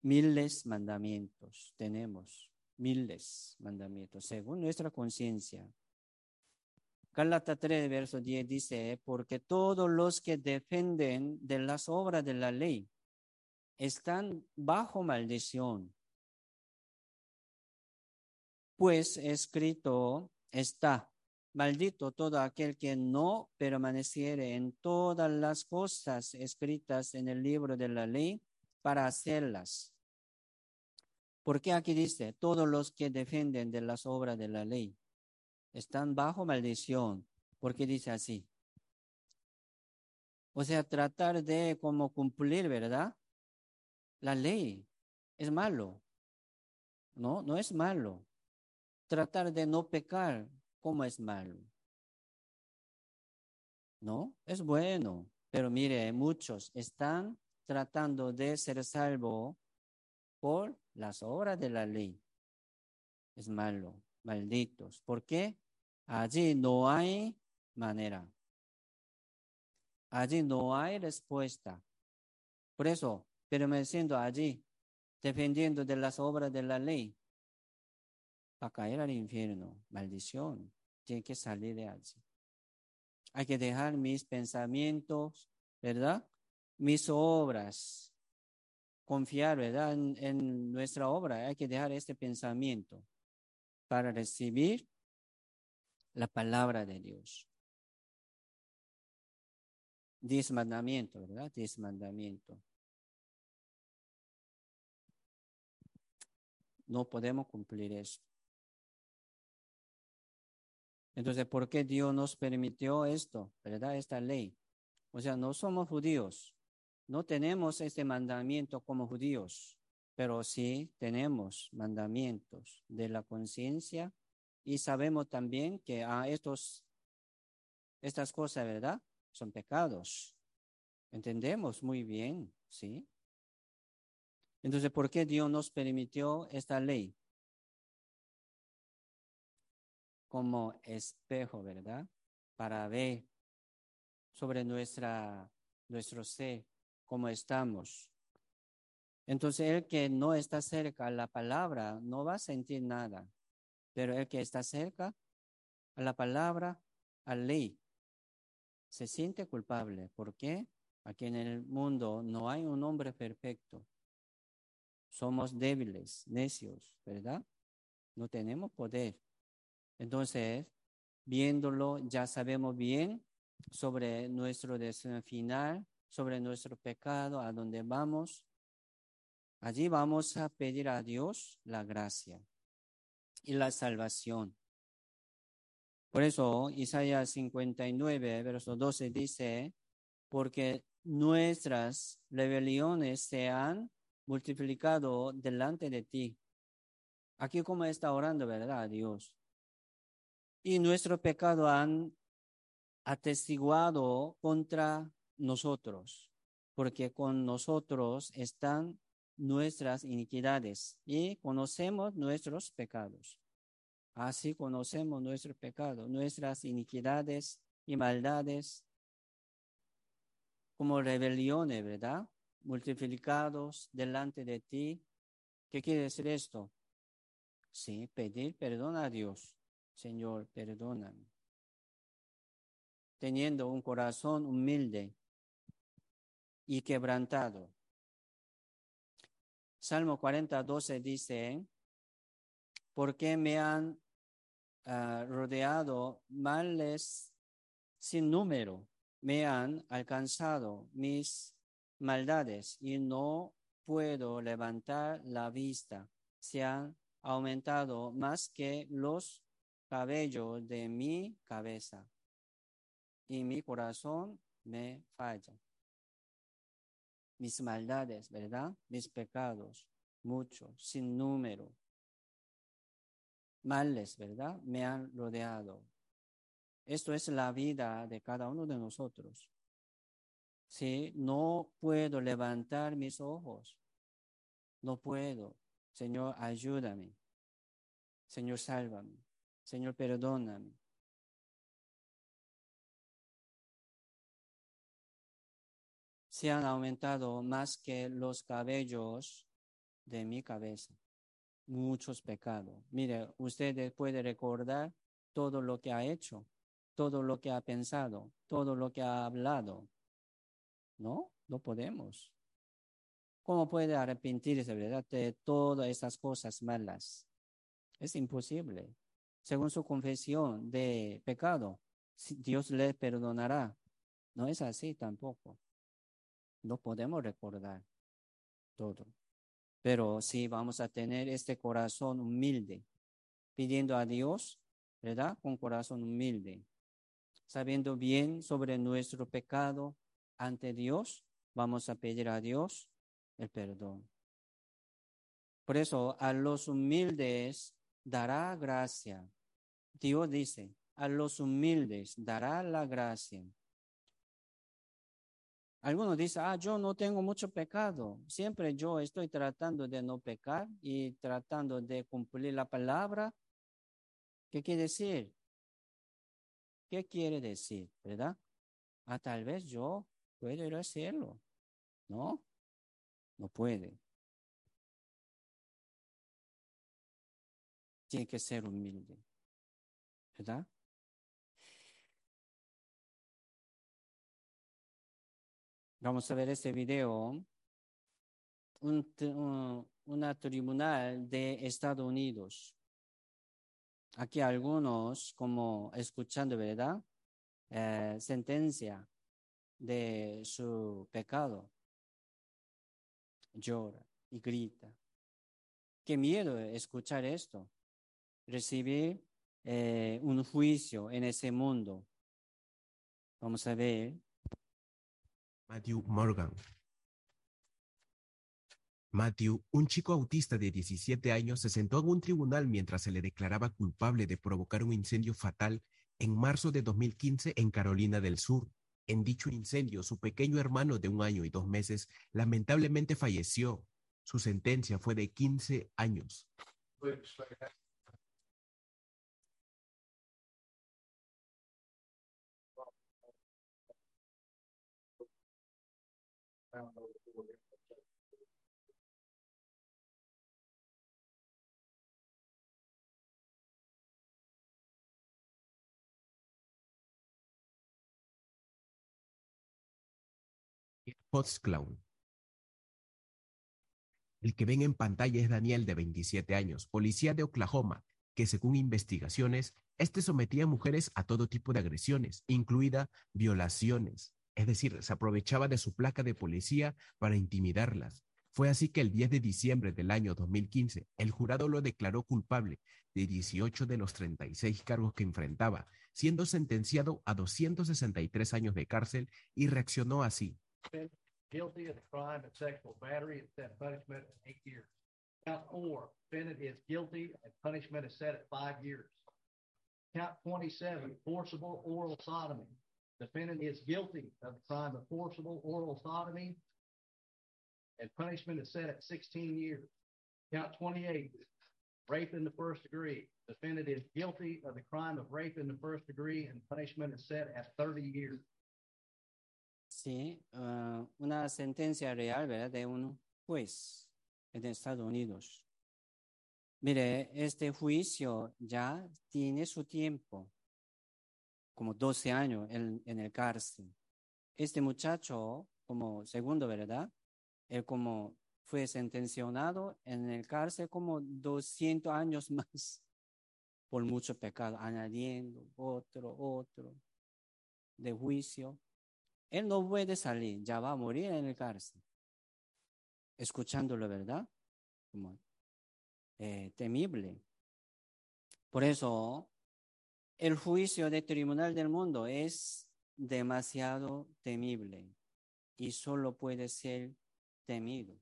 Miles mandamientos tenemos, miles mandamientos, según nuestra conciencia. Gálatas 3, verso 10 dice, porque todos los que defienden de las obras de la ley están bajo maldición. Pues escrito está, Maldito todo aquel que no permaneciere en todas las cosas escritas en el libro de la ley para hacerlas. Porque aquí dice, todos los que defienden de las obras de la ley están bajo maldición. porque dice así? O sea, tratar de como cumplir, ¿verdad? La ley es malo. No, no es malo. Tratar de no pecar ¿cómo es malo? ¿No? Es bueno, pero mire, muchos están tratando de ser salvo por las obras de la ley. Es malo, malditos. ¿Por qué? Allí no hay manera. Allí no hay respuesta. Por eso, permaneciendo allí, defendiendo de las obras de la ley, a caer al infierno. Maldición. Tiene que salir de allí. Hay que dejar mis pensamientos, ¿verdad? Mis obras. Confiar, ¿verdad? En, nuestra obra. Hay que dejar este pensamiento para recibir la palabra de Dios. Diez mandamientos, ¿verdad? Diez mandamientos. No podemos cumplir esto. Entonces, ¿por qué Dios nos permitió esto, verdad? Esta ley. O sea, no somos judíos. No tenemos este mandamiento como judíos, pero sí tenemos mandamientos de la conciencia y sabemos también que a estos, estas cosas, ¿verdad? Son pecados. Entendemos muy bien, ¿sí? Entonces, ¿por qué Dios nos permitió esta ley? como espejo, ¿verdad? Para ver sobre nuestra, nuestro ser, cómo estamos. Entonces, el que no está cerca a la palabra no va a sentir nada, pero el que está cerca a la palabra, a ley, se siente culpable. ¿Por qué? Aquí en el mundo no hay un hombre perfecto. Somos débiles, necios, ¿verdad? No tenemos poder. Entonces, viéndolo, ya sabemos bien sobre nuestro destino final, sobre nuestro pecado, a dónde vamos. Allí vamos a pedir a Dios la gracia y la salvación. Por eso, Isaías 59, verso 12 dice, porque nuestras rebeliones se han multiplicado delante de ti. Aquí como está orando, ¿verdad? Dios y nuestro pecado han atestiguado contra nosotros, porque con nosotros están nuestras iniquidades y conocemos nuestros pecados. Así conocemos nuestro pecado, nuestras iniquidades y maldades como rebeliones, ¿verdad? Multiplicados delante de ti. ¿Qué quiere decir esto? Sí, pedir perdón a Dios Señor, perdóname. Teniendo un corazón humilde y quebrantado. Salmo 40, 12 dice, porque me han ah, rodeado males sin número, me han alcanzado mis maldades y no puedo levantar la vista. Se han aumentado más que los cabello de mi cabeza y mi corazón me falla. Mis maldades, ¿verdad? Mis pecados, muchos, sin número. Males, ¿verdad? Me han rodeado. Esto es la vida de cada uno de nosotros. Si no puedo levantar mis ojos, no puedo. Señor, ayúdame. Señor, sálvame. Señor, perdóname. Se han aumentado más que los cabellos de mi cabeza. Muchos pecados. Mire, usted puede recordar todo lo que ha hecho, todo lo que ha pensado, todo lo que ha hablado. No, no podemos. ¿Cómo puede arrepentirse, verdad, de todas esas cosas malas? Es imposible. Según su confesión de pecado, Dios le perdonará. No es así tampoco. No podemos recordar todo. Pero sí vamos a tener este corazón humilde, pidiendo a Dios, ¿verdad? Con corazón humilde, sabiendo bien sobre nuestro pecado ante Dios, vamos a pedir a Dios el perdón. Por eso a los humildes dará gracia. Dios dice, a los humildes dará la gracia. Algunos dicen, ah, yo no tengo mucho pecado. Siempre yo estoy tratando de no pecar y tratando de cumplir la palabra. ¿Qué quiere decir? ¿Qué quiere decir? ¿Verdad? Ah, tal vez yo puedo ir a hacerlo. ¿No? No puede. Tiene que ser humilde. ¿Verdad? Vamos a ver este video. Un, una tribunal de Estados Unidos. Aquí algunos, como escuchando, ¿verdad? Eh, sentencia de su pecado. Llora y grita. Qué miedo escuchar esto. Recibir eh, un juicio en ese mundo. Vamos a ver Matthew Morgan. Matthew, un chico autista de 17 años, se sentó en un tribunal mientras se le declaraba culpable de provocar un incendio fatal en marzo de 2015 en Carolina del Sur. En dicho incendio, su pequeño hermano de un año y dos meses lamentablemente falleció. Su sentencia fue de 15 años. El que ven en pantalla es Daniel, de 27 años, policía de Oklahoma, que según investigaciones, este sometía a mujeres a todo tipo de agresiones, incluida violaciones. Es decir, se aprovechaba de su placa de policía para intimidarlas. Fue así que el 10 de diciembre del año 2015, el jurado lo declaró culpable de 18 de los 36 cargos que enfrentaba, siendo sentenciado a 263 años de cárcel y reaccionó así. Guilty of the crime of sexual battery and set punishment at eight years. Count four, defendant is guilty and punishment is set at five years. Count 27, forcible oral sodomy. Defendant is guilty of the crime of forcible oral sodomy and punishment is set at 16 years. Count 28, rape in the first degree. Defendant is guilty of the crime of rape in the first degree and punishment is set at 30 years. Sí, uh, una sentencia real, ¿verdad? De un juez en Estados Unidos. Mire, este juicio ya tiene su tiempo, como 12 años en, en el cárcel. Este muchacho, como segundo, ¿verdad? Él como fue sentenciado en el cárcel como 200 años más por mucho pecado, añadiendo otro, otro de juicio. Él no puede salir, ya va a morir en el cárcel. Escuchándolo, ¿verdad? Como eh, temible. Por eso El juicio del tribunal del mundo es demasiado temible y solo puede ser temido.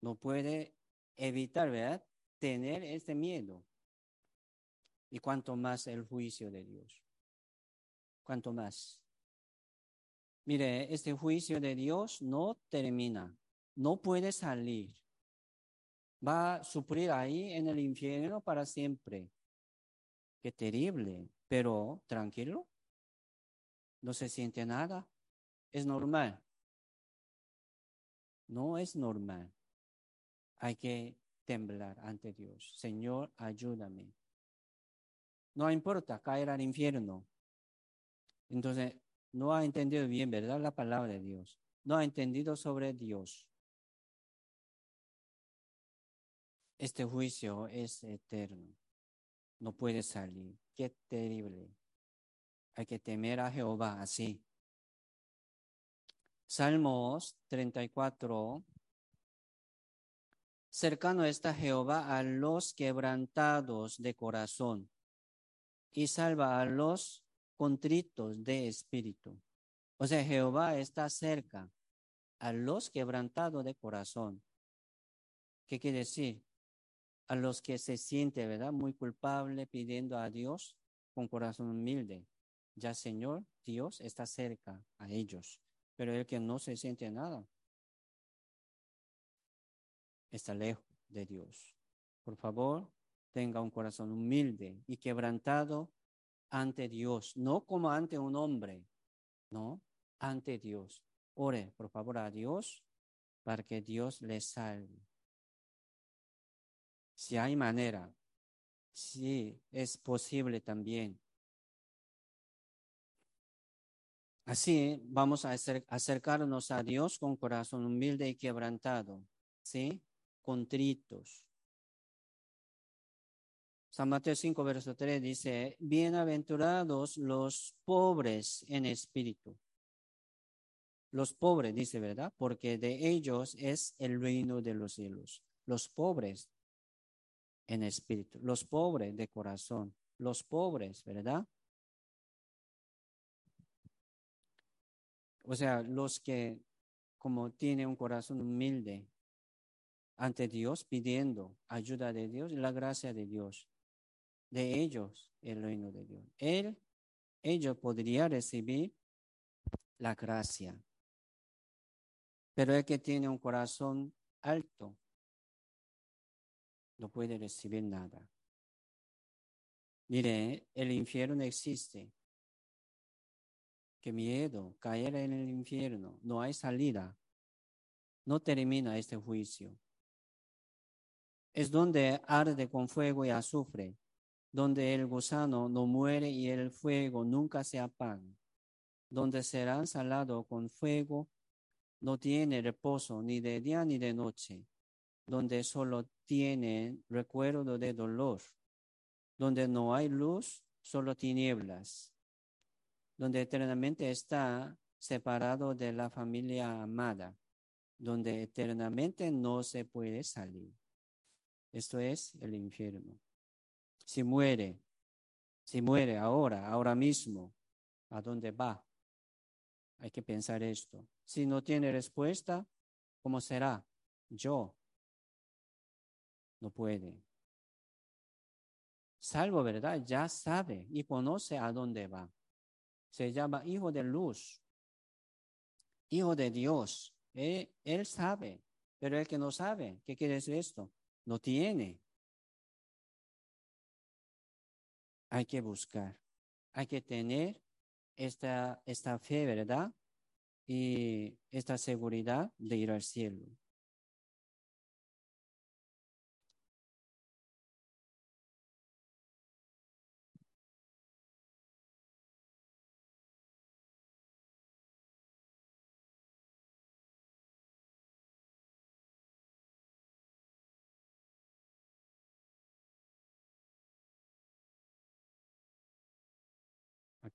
No puede evitar, ¿verdad? Tener este miedo. Y cuanto más el juicio de Dios. Cuanto más. Mire, este juicio de Dios no termina. No puede salir. Va a sufrir ahí en el infierno para siempre. Qué terrible. Pero tranquilo. No se siente nada. Es normal. No es normal. Hay que temblar ante Dios. Señor, ayúdame. No importa caer al infierno. Entonces, no ha entendido bien, ¿verdad? La palabra de Dios. No ha entendido sobre Dios. Este juicio es eterno. No puede salir. Qué terrible. Hay que temer a Jehová así. Salmos 34. Cercano está Jehová a los quebrantados de corazón y salva a los contritos de espíritu. O sea, Jehová está cerca a los quebrantados de corazón. ¿Qué quiere decir? A los que se siente, ¿verdad? Muy culpable pidiendo a Dios con corazón humilde. Ya Señor, Dios está cerca a ellos. Pero el que no se siente nada, está lejos de Dios. Por favor, tenga un corazón humilde y quebrantado ante Dios, no como ante un hombre, no, ante Dios. Ore, por favor, a Dios para que Dios le salve. Si hay manera, si es posible también. Así vamos a acercarnos a Dios con corazón humilde y quebrantado, ¿sí? Contritos. San Mateo 5, verso 3 dice, bienaventurados los pobres en espíritu. Los pobres, dice, ¿verdad? Porque de ellos es el reino de los cielos. Los pobres en espíritu, los pobres de corazón, los pobres, ¿verdad? O sea, los que como tienen un corazón humilde ante Dios, pidiendo ayuda de Dios y la gracia de Dios de ellos el reino de Dios. Él, ellos podría recibir la gracia. Pero el que tiene un corazón alto no puede recibir nada. Mire, el infierno existe. Qué miedo, caer en el infierno. No hay salida. No termina este juicio. Es donde arde con fuego y azufre donde el gusano no muere y el fuego nunca se apaga, donde serán salado con fuego, no tiene reposo ni de día ni de noche, donde solo tiene recuerdo de dolor, donde no hay luz, solo tinieblas, donde eternamente está separado de la familia amada, donde eternamente no se puede salir. Esto es el infierno si muere, si muere ahora, ahora mismo, ¿a dónde va? Hay que pensar esto. Si no tiene respuesta, ¿cómo será? Yo. No puede. Salvo, ¿verdad? Ya sabe y conoce a dónde va. Se llama hijo de luz, hijo de Dios. Él, él sabe, pero el que no sabe, ¿qué quiere decir esto? No tiene. Hay que buscar, hay que tener esta, esta fe, ¿verdad? Y esta seguridad de ir al cielo.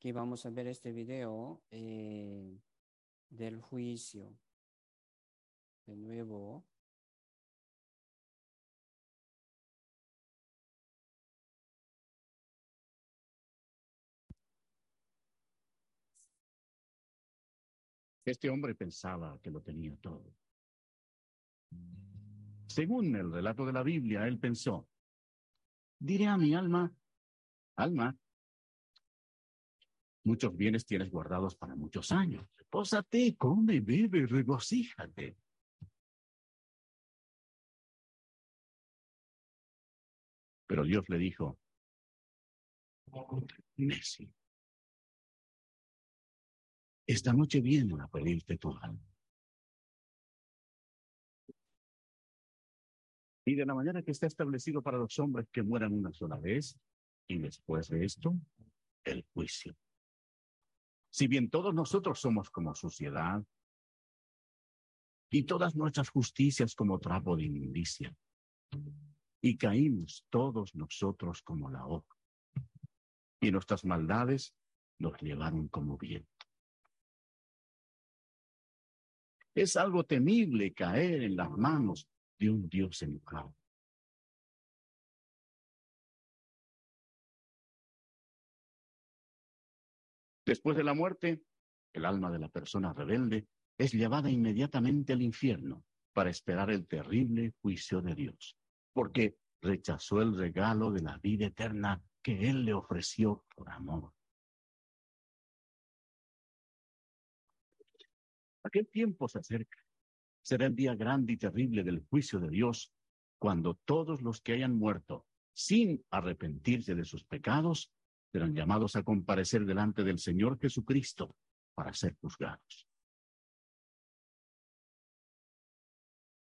que vamos a ver este video eh, del juicio. De nuevo. Este hombre pensaba que lo tenía todo. Según el relato de la Biblia, él pensó, diré a mi alma, alma, muchos bienes tienes guardados para muchos años. Pósate, come, bebe, regocíjate. Pero Dios le dijo, esta noche vienen a pedirte tu alma. Y de la manera que está establecido para los hombres que mueran una sola vez, y después de esto, el juicio. Si bien todos nosotros somos como suciedad, y todas nuestras justicias como trapo de inmundicia, y caímos todos nosotros como la hoja, y nuestras maldades nos llevaron como viento. Es algo temible caer en las manos de un Dios enojado. Después de la muerte, el alma de la persona rebelde es llevada inmediatamente al infierno para esperar el terrible juicio de Dios, porque rechazó el regalo de la vida eterna que Él le ofreció por amor. Aquel tiempo se acerca. Será el día grande y terrible del juicio de Dios, cuando todos los que hayan muerto sin arrepentirse de sus pecados serán llamados a comparecer delante del Señor Jesucristo para ser juzgados.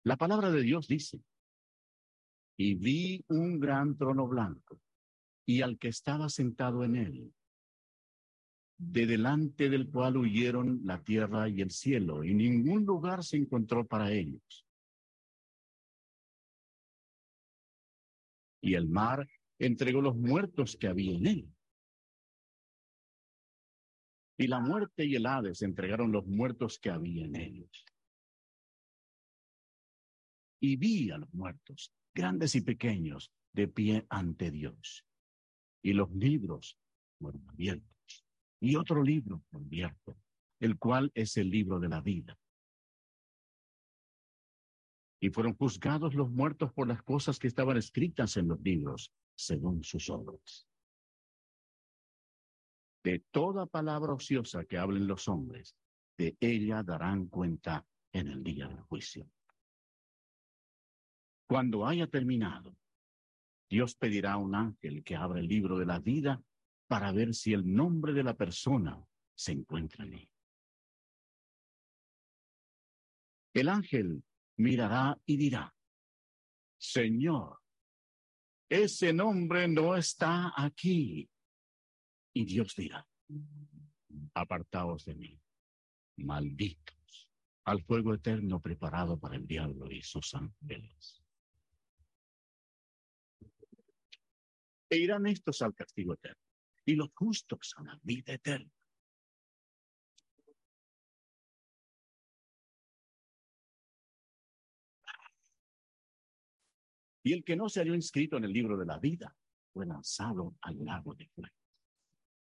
La palabra de Dios dice, y vi un gran trono blanco y al que estaba sentado en él, de delante del cual huyeron la tierra y el cielo, y ningún lugar se encontró para ellos. Y el mar entregó los muertos que había en él. Y la muerte y el Hades entregaron los muertos que había en ellos. Y vi a los muertos, grandes y pequeños, de pie ante Dios. Y los libros fueron abiertos y otro libro abierto, el cual es el libro de la vida. Y fueron juzgados los muertos por las cosas que estaban escritas en los libros, según sus obras. De toda palabra ociosa que hablen los hombres, de ella darán cuenta en el día del juicio. Cuando haya terminado, Dios pedirá a un ángel que abra el libro de la vida para ver si el nombre de la persona se encuentra en él. El ángel mirará y dirá, Señor, ese nombre no está aquí. Y Dios dirá, apartaos de mí, malditos, al fuego eterno preparado para el diablo y sus ángeles. E irán estos al castigo eterno y los justos a la vida eterna. Y el que no se halló inscrito en el libro de la vida fue lanzado al lago de fuego.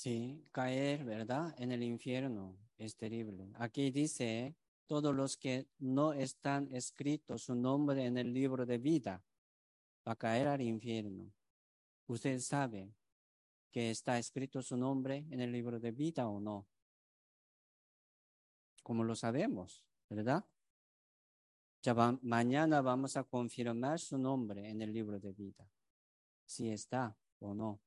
Sí, caer, ¿verdad? En el infierno es terrible. Aquí dice, todos los que no están escritos su nombre en el libro de vida, va a caer al infierno. ¿Usted sabe que está escrito su nombre en el libro de vida o no? Como lo sabemos, ¿verdad? Mañana vamos a confirmar su nombre en el libro de vida, si está o no.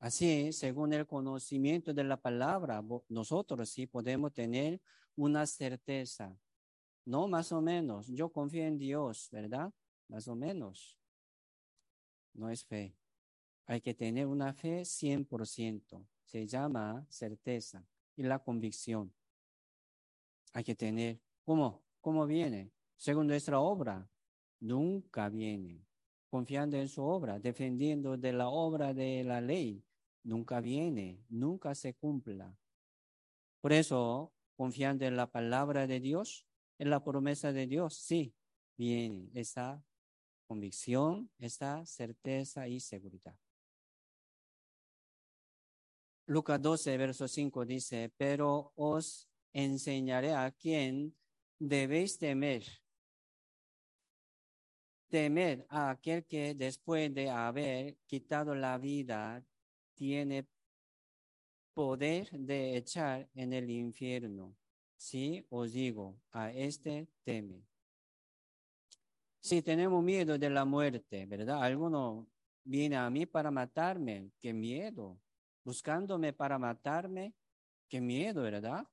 Así, según el conocimiento de la palabra, nosotros sí podemos tener una certeza. No más o menos. Yo confío en Dios, ¿verdad? Más o menos. No es fe. Hay que tener una fe 100%. Se llama certeza y la convicción. Hay que tener, ¿cómo? ¿Cómo viene? Según nuestra obra, nunca viene. Confiando en su obra, defendiendo de la obra de la ley, nunca viene, nunca se cumpla. Por eso, confiando en la palabra de Dios, en la promesa de Dios, sí, viene esa convicción, esa certeza y seguridad. Lucas 12, verso 5 dice, pero os enseñaré a quién debéis temer. Temer a aquel que después de haber quitado la vida tiene poder de echar en el infierno. Sí, os digo, a este teme. Si tenemos miedo de la muerte, ¿verdad? Alguno viene a mí para matarme, qué miedo. Buscándome para matarme, qué miedo, ¿verdad?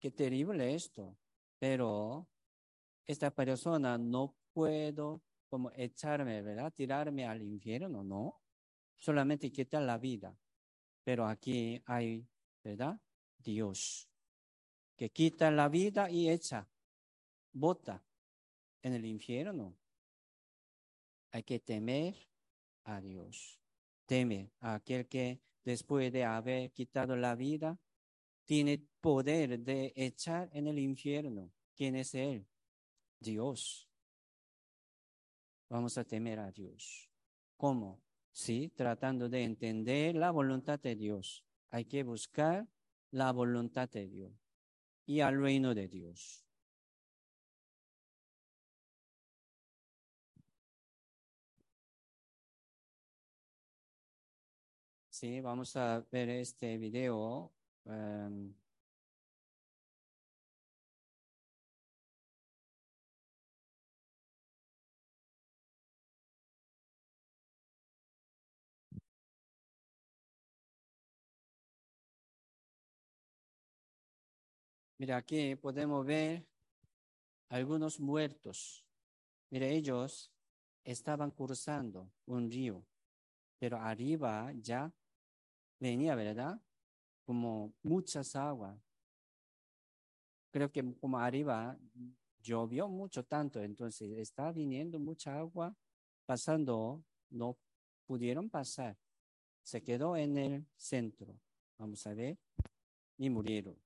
Qué terrible esto. Pero esta persona no puedo como echarme, ¿verdad? Tirarme al infierno, no. Solamente quitar la vida. Pero aquí hay, ¿verdad? Dios, que quita la vida y echa, bota en el infierno. Hay que temer a Dios. Teme a aquel que después de haber quitado la vida, tiene poder de echar en el infierno. ¿Quién es Él? Dios. Vamos a temer a Dios. ¿Cómo? Sí, tratando de entender la voluntad de Dios. Hay que buscar la voluntad de Dios y al reino de Dios. Sí, vamos a ver este video. Um, Mira, aquí podemos ver algunos muertos. Mira, ellos estaban cruzando un río, pero arriba ya venía, ¿verdad? Como muchas aguas. Creo que como arriba llovió mucho tanto, entonces está viniendo mucha agua, pasando, no pudieron pasar. Se quedó en el centro. Vamos a ver. Y murieron.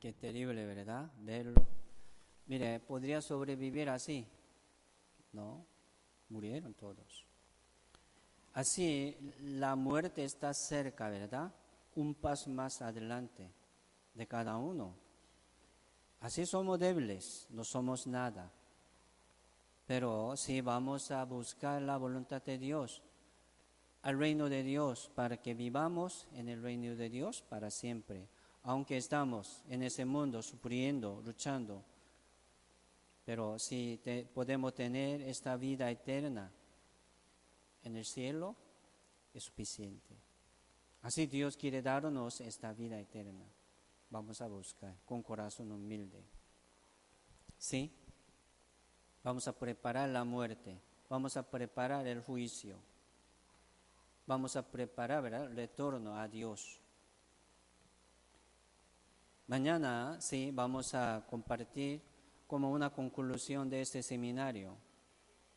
Qué terrible, ¿verdad? Verlo. Mire, podría sobrevivir así. No, murieron todos. Así, la muerte está cerca, ¿verdad? Un paso más adelante de cada uno. Así somos débiles, no somos nada. Pero si vamos a buscar la voluntad de Dios, al reino de Dios, para que vivamos en el reino de Dios para siempre aunque estamos en ese mundo sufriendo, luchando, pero si podemos tener esta vida eterna en el cielo, es suficiente. Así Dios quiere darnos esta vida eterna. Vamos a buscar con corazón humilde. ¿Sí? Vamos a preparar la muerte. Vamos a preparar el juicio. Vamos a preparar el retorno a Dios. Mañana sí vamos a compartir como una conclusión de este seminario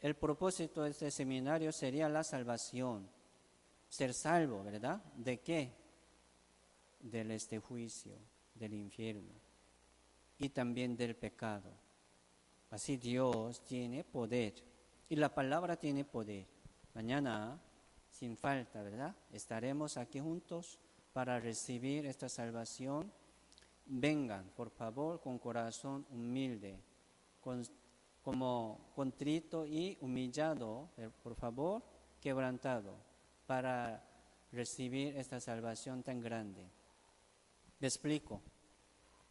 el propósito de este seminario sería la salvación, ser salvo, ¿verdad? ¿De qué? Del este juicio, del infierno y también del pecado. Así Dios tiene poder y la palabra tiene poder. Mañana, sin falta, ¿verdad? Estaremos aquí juntos para recibir esta salvación. Vengan, por favor, con corazón humilde, como contrito y humillado, eh, por favor, quebrantado, para recibir esta salvación tan grande. Me explico.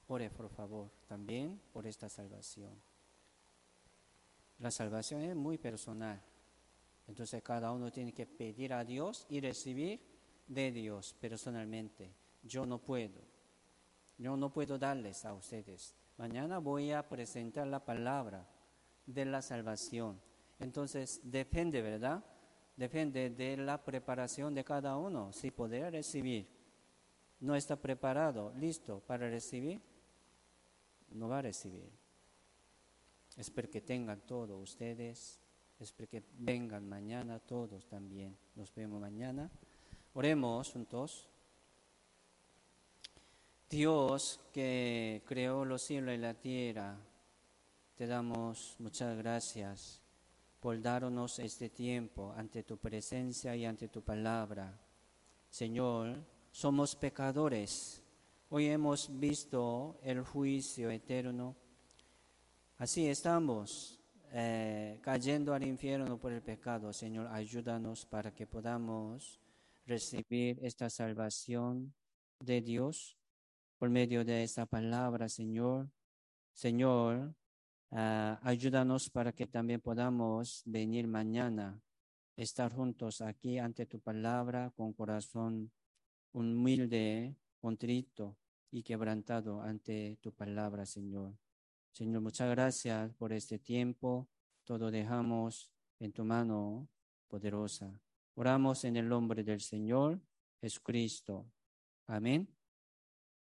Ore, por favor, también por esta salvación. La salvación es muy personal. Entonces cada uno tiene que pedir a Dios y recibir de Dios personalmente. Yo no puedo. Yo no puedo darles a ustedes. Mañana voy a presentar la palabra de la salvación. Entonces depende, ¿verdad? Depende de la preparación de cada uno. Si poder recibir. No está preparado, listo para recibir, no va a recibir. Espero que tengan todos ustedes. Espero que vengan mañana todos también. Nos vemos mañana. Oremos juntos. Dios que creó los cielos y la tierra, te damos muchas gracias por darnos este tiempo ante tu presencia y ante tu palabra. Señor, somos pecadores. Hoy hemos visto el juicio eterno. Así estamos eh, cayendo al infierno por el pecado. Señor, ayúdanos para que podamos recibir esta salvación de Dios por medio de esta palabra, Señor. Señor, ah, ayúdanos para que también podamos venir mañana, estar juntos aquí ante tu palabra con corazón humilde, contrito y quebrantado ante tu palabra, Señor. Señor, muchas gracias por este tiempo. Todo dejamos en tu mano poderosa. Oramos en el nombre del Señor Jesucristo. Amén.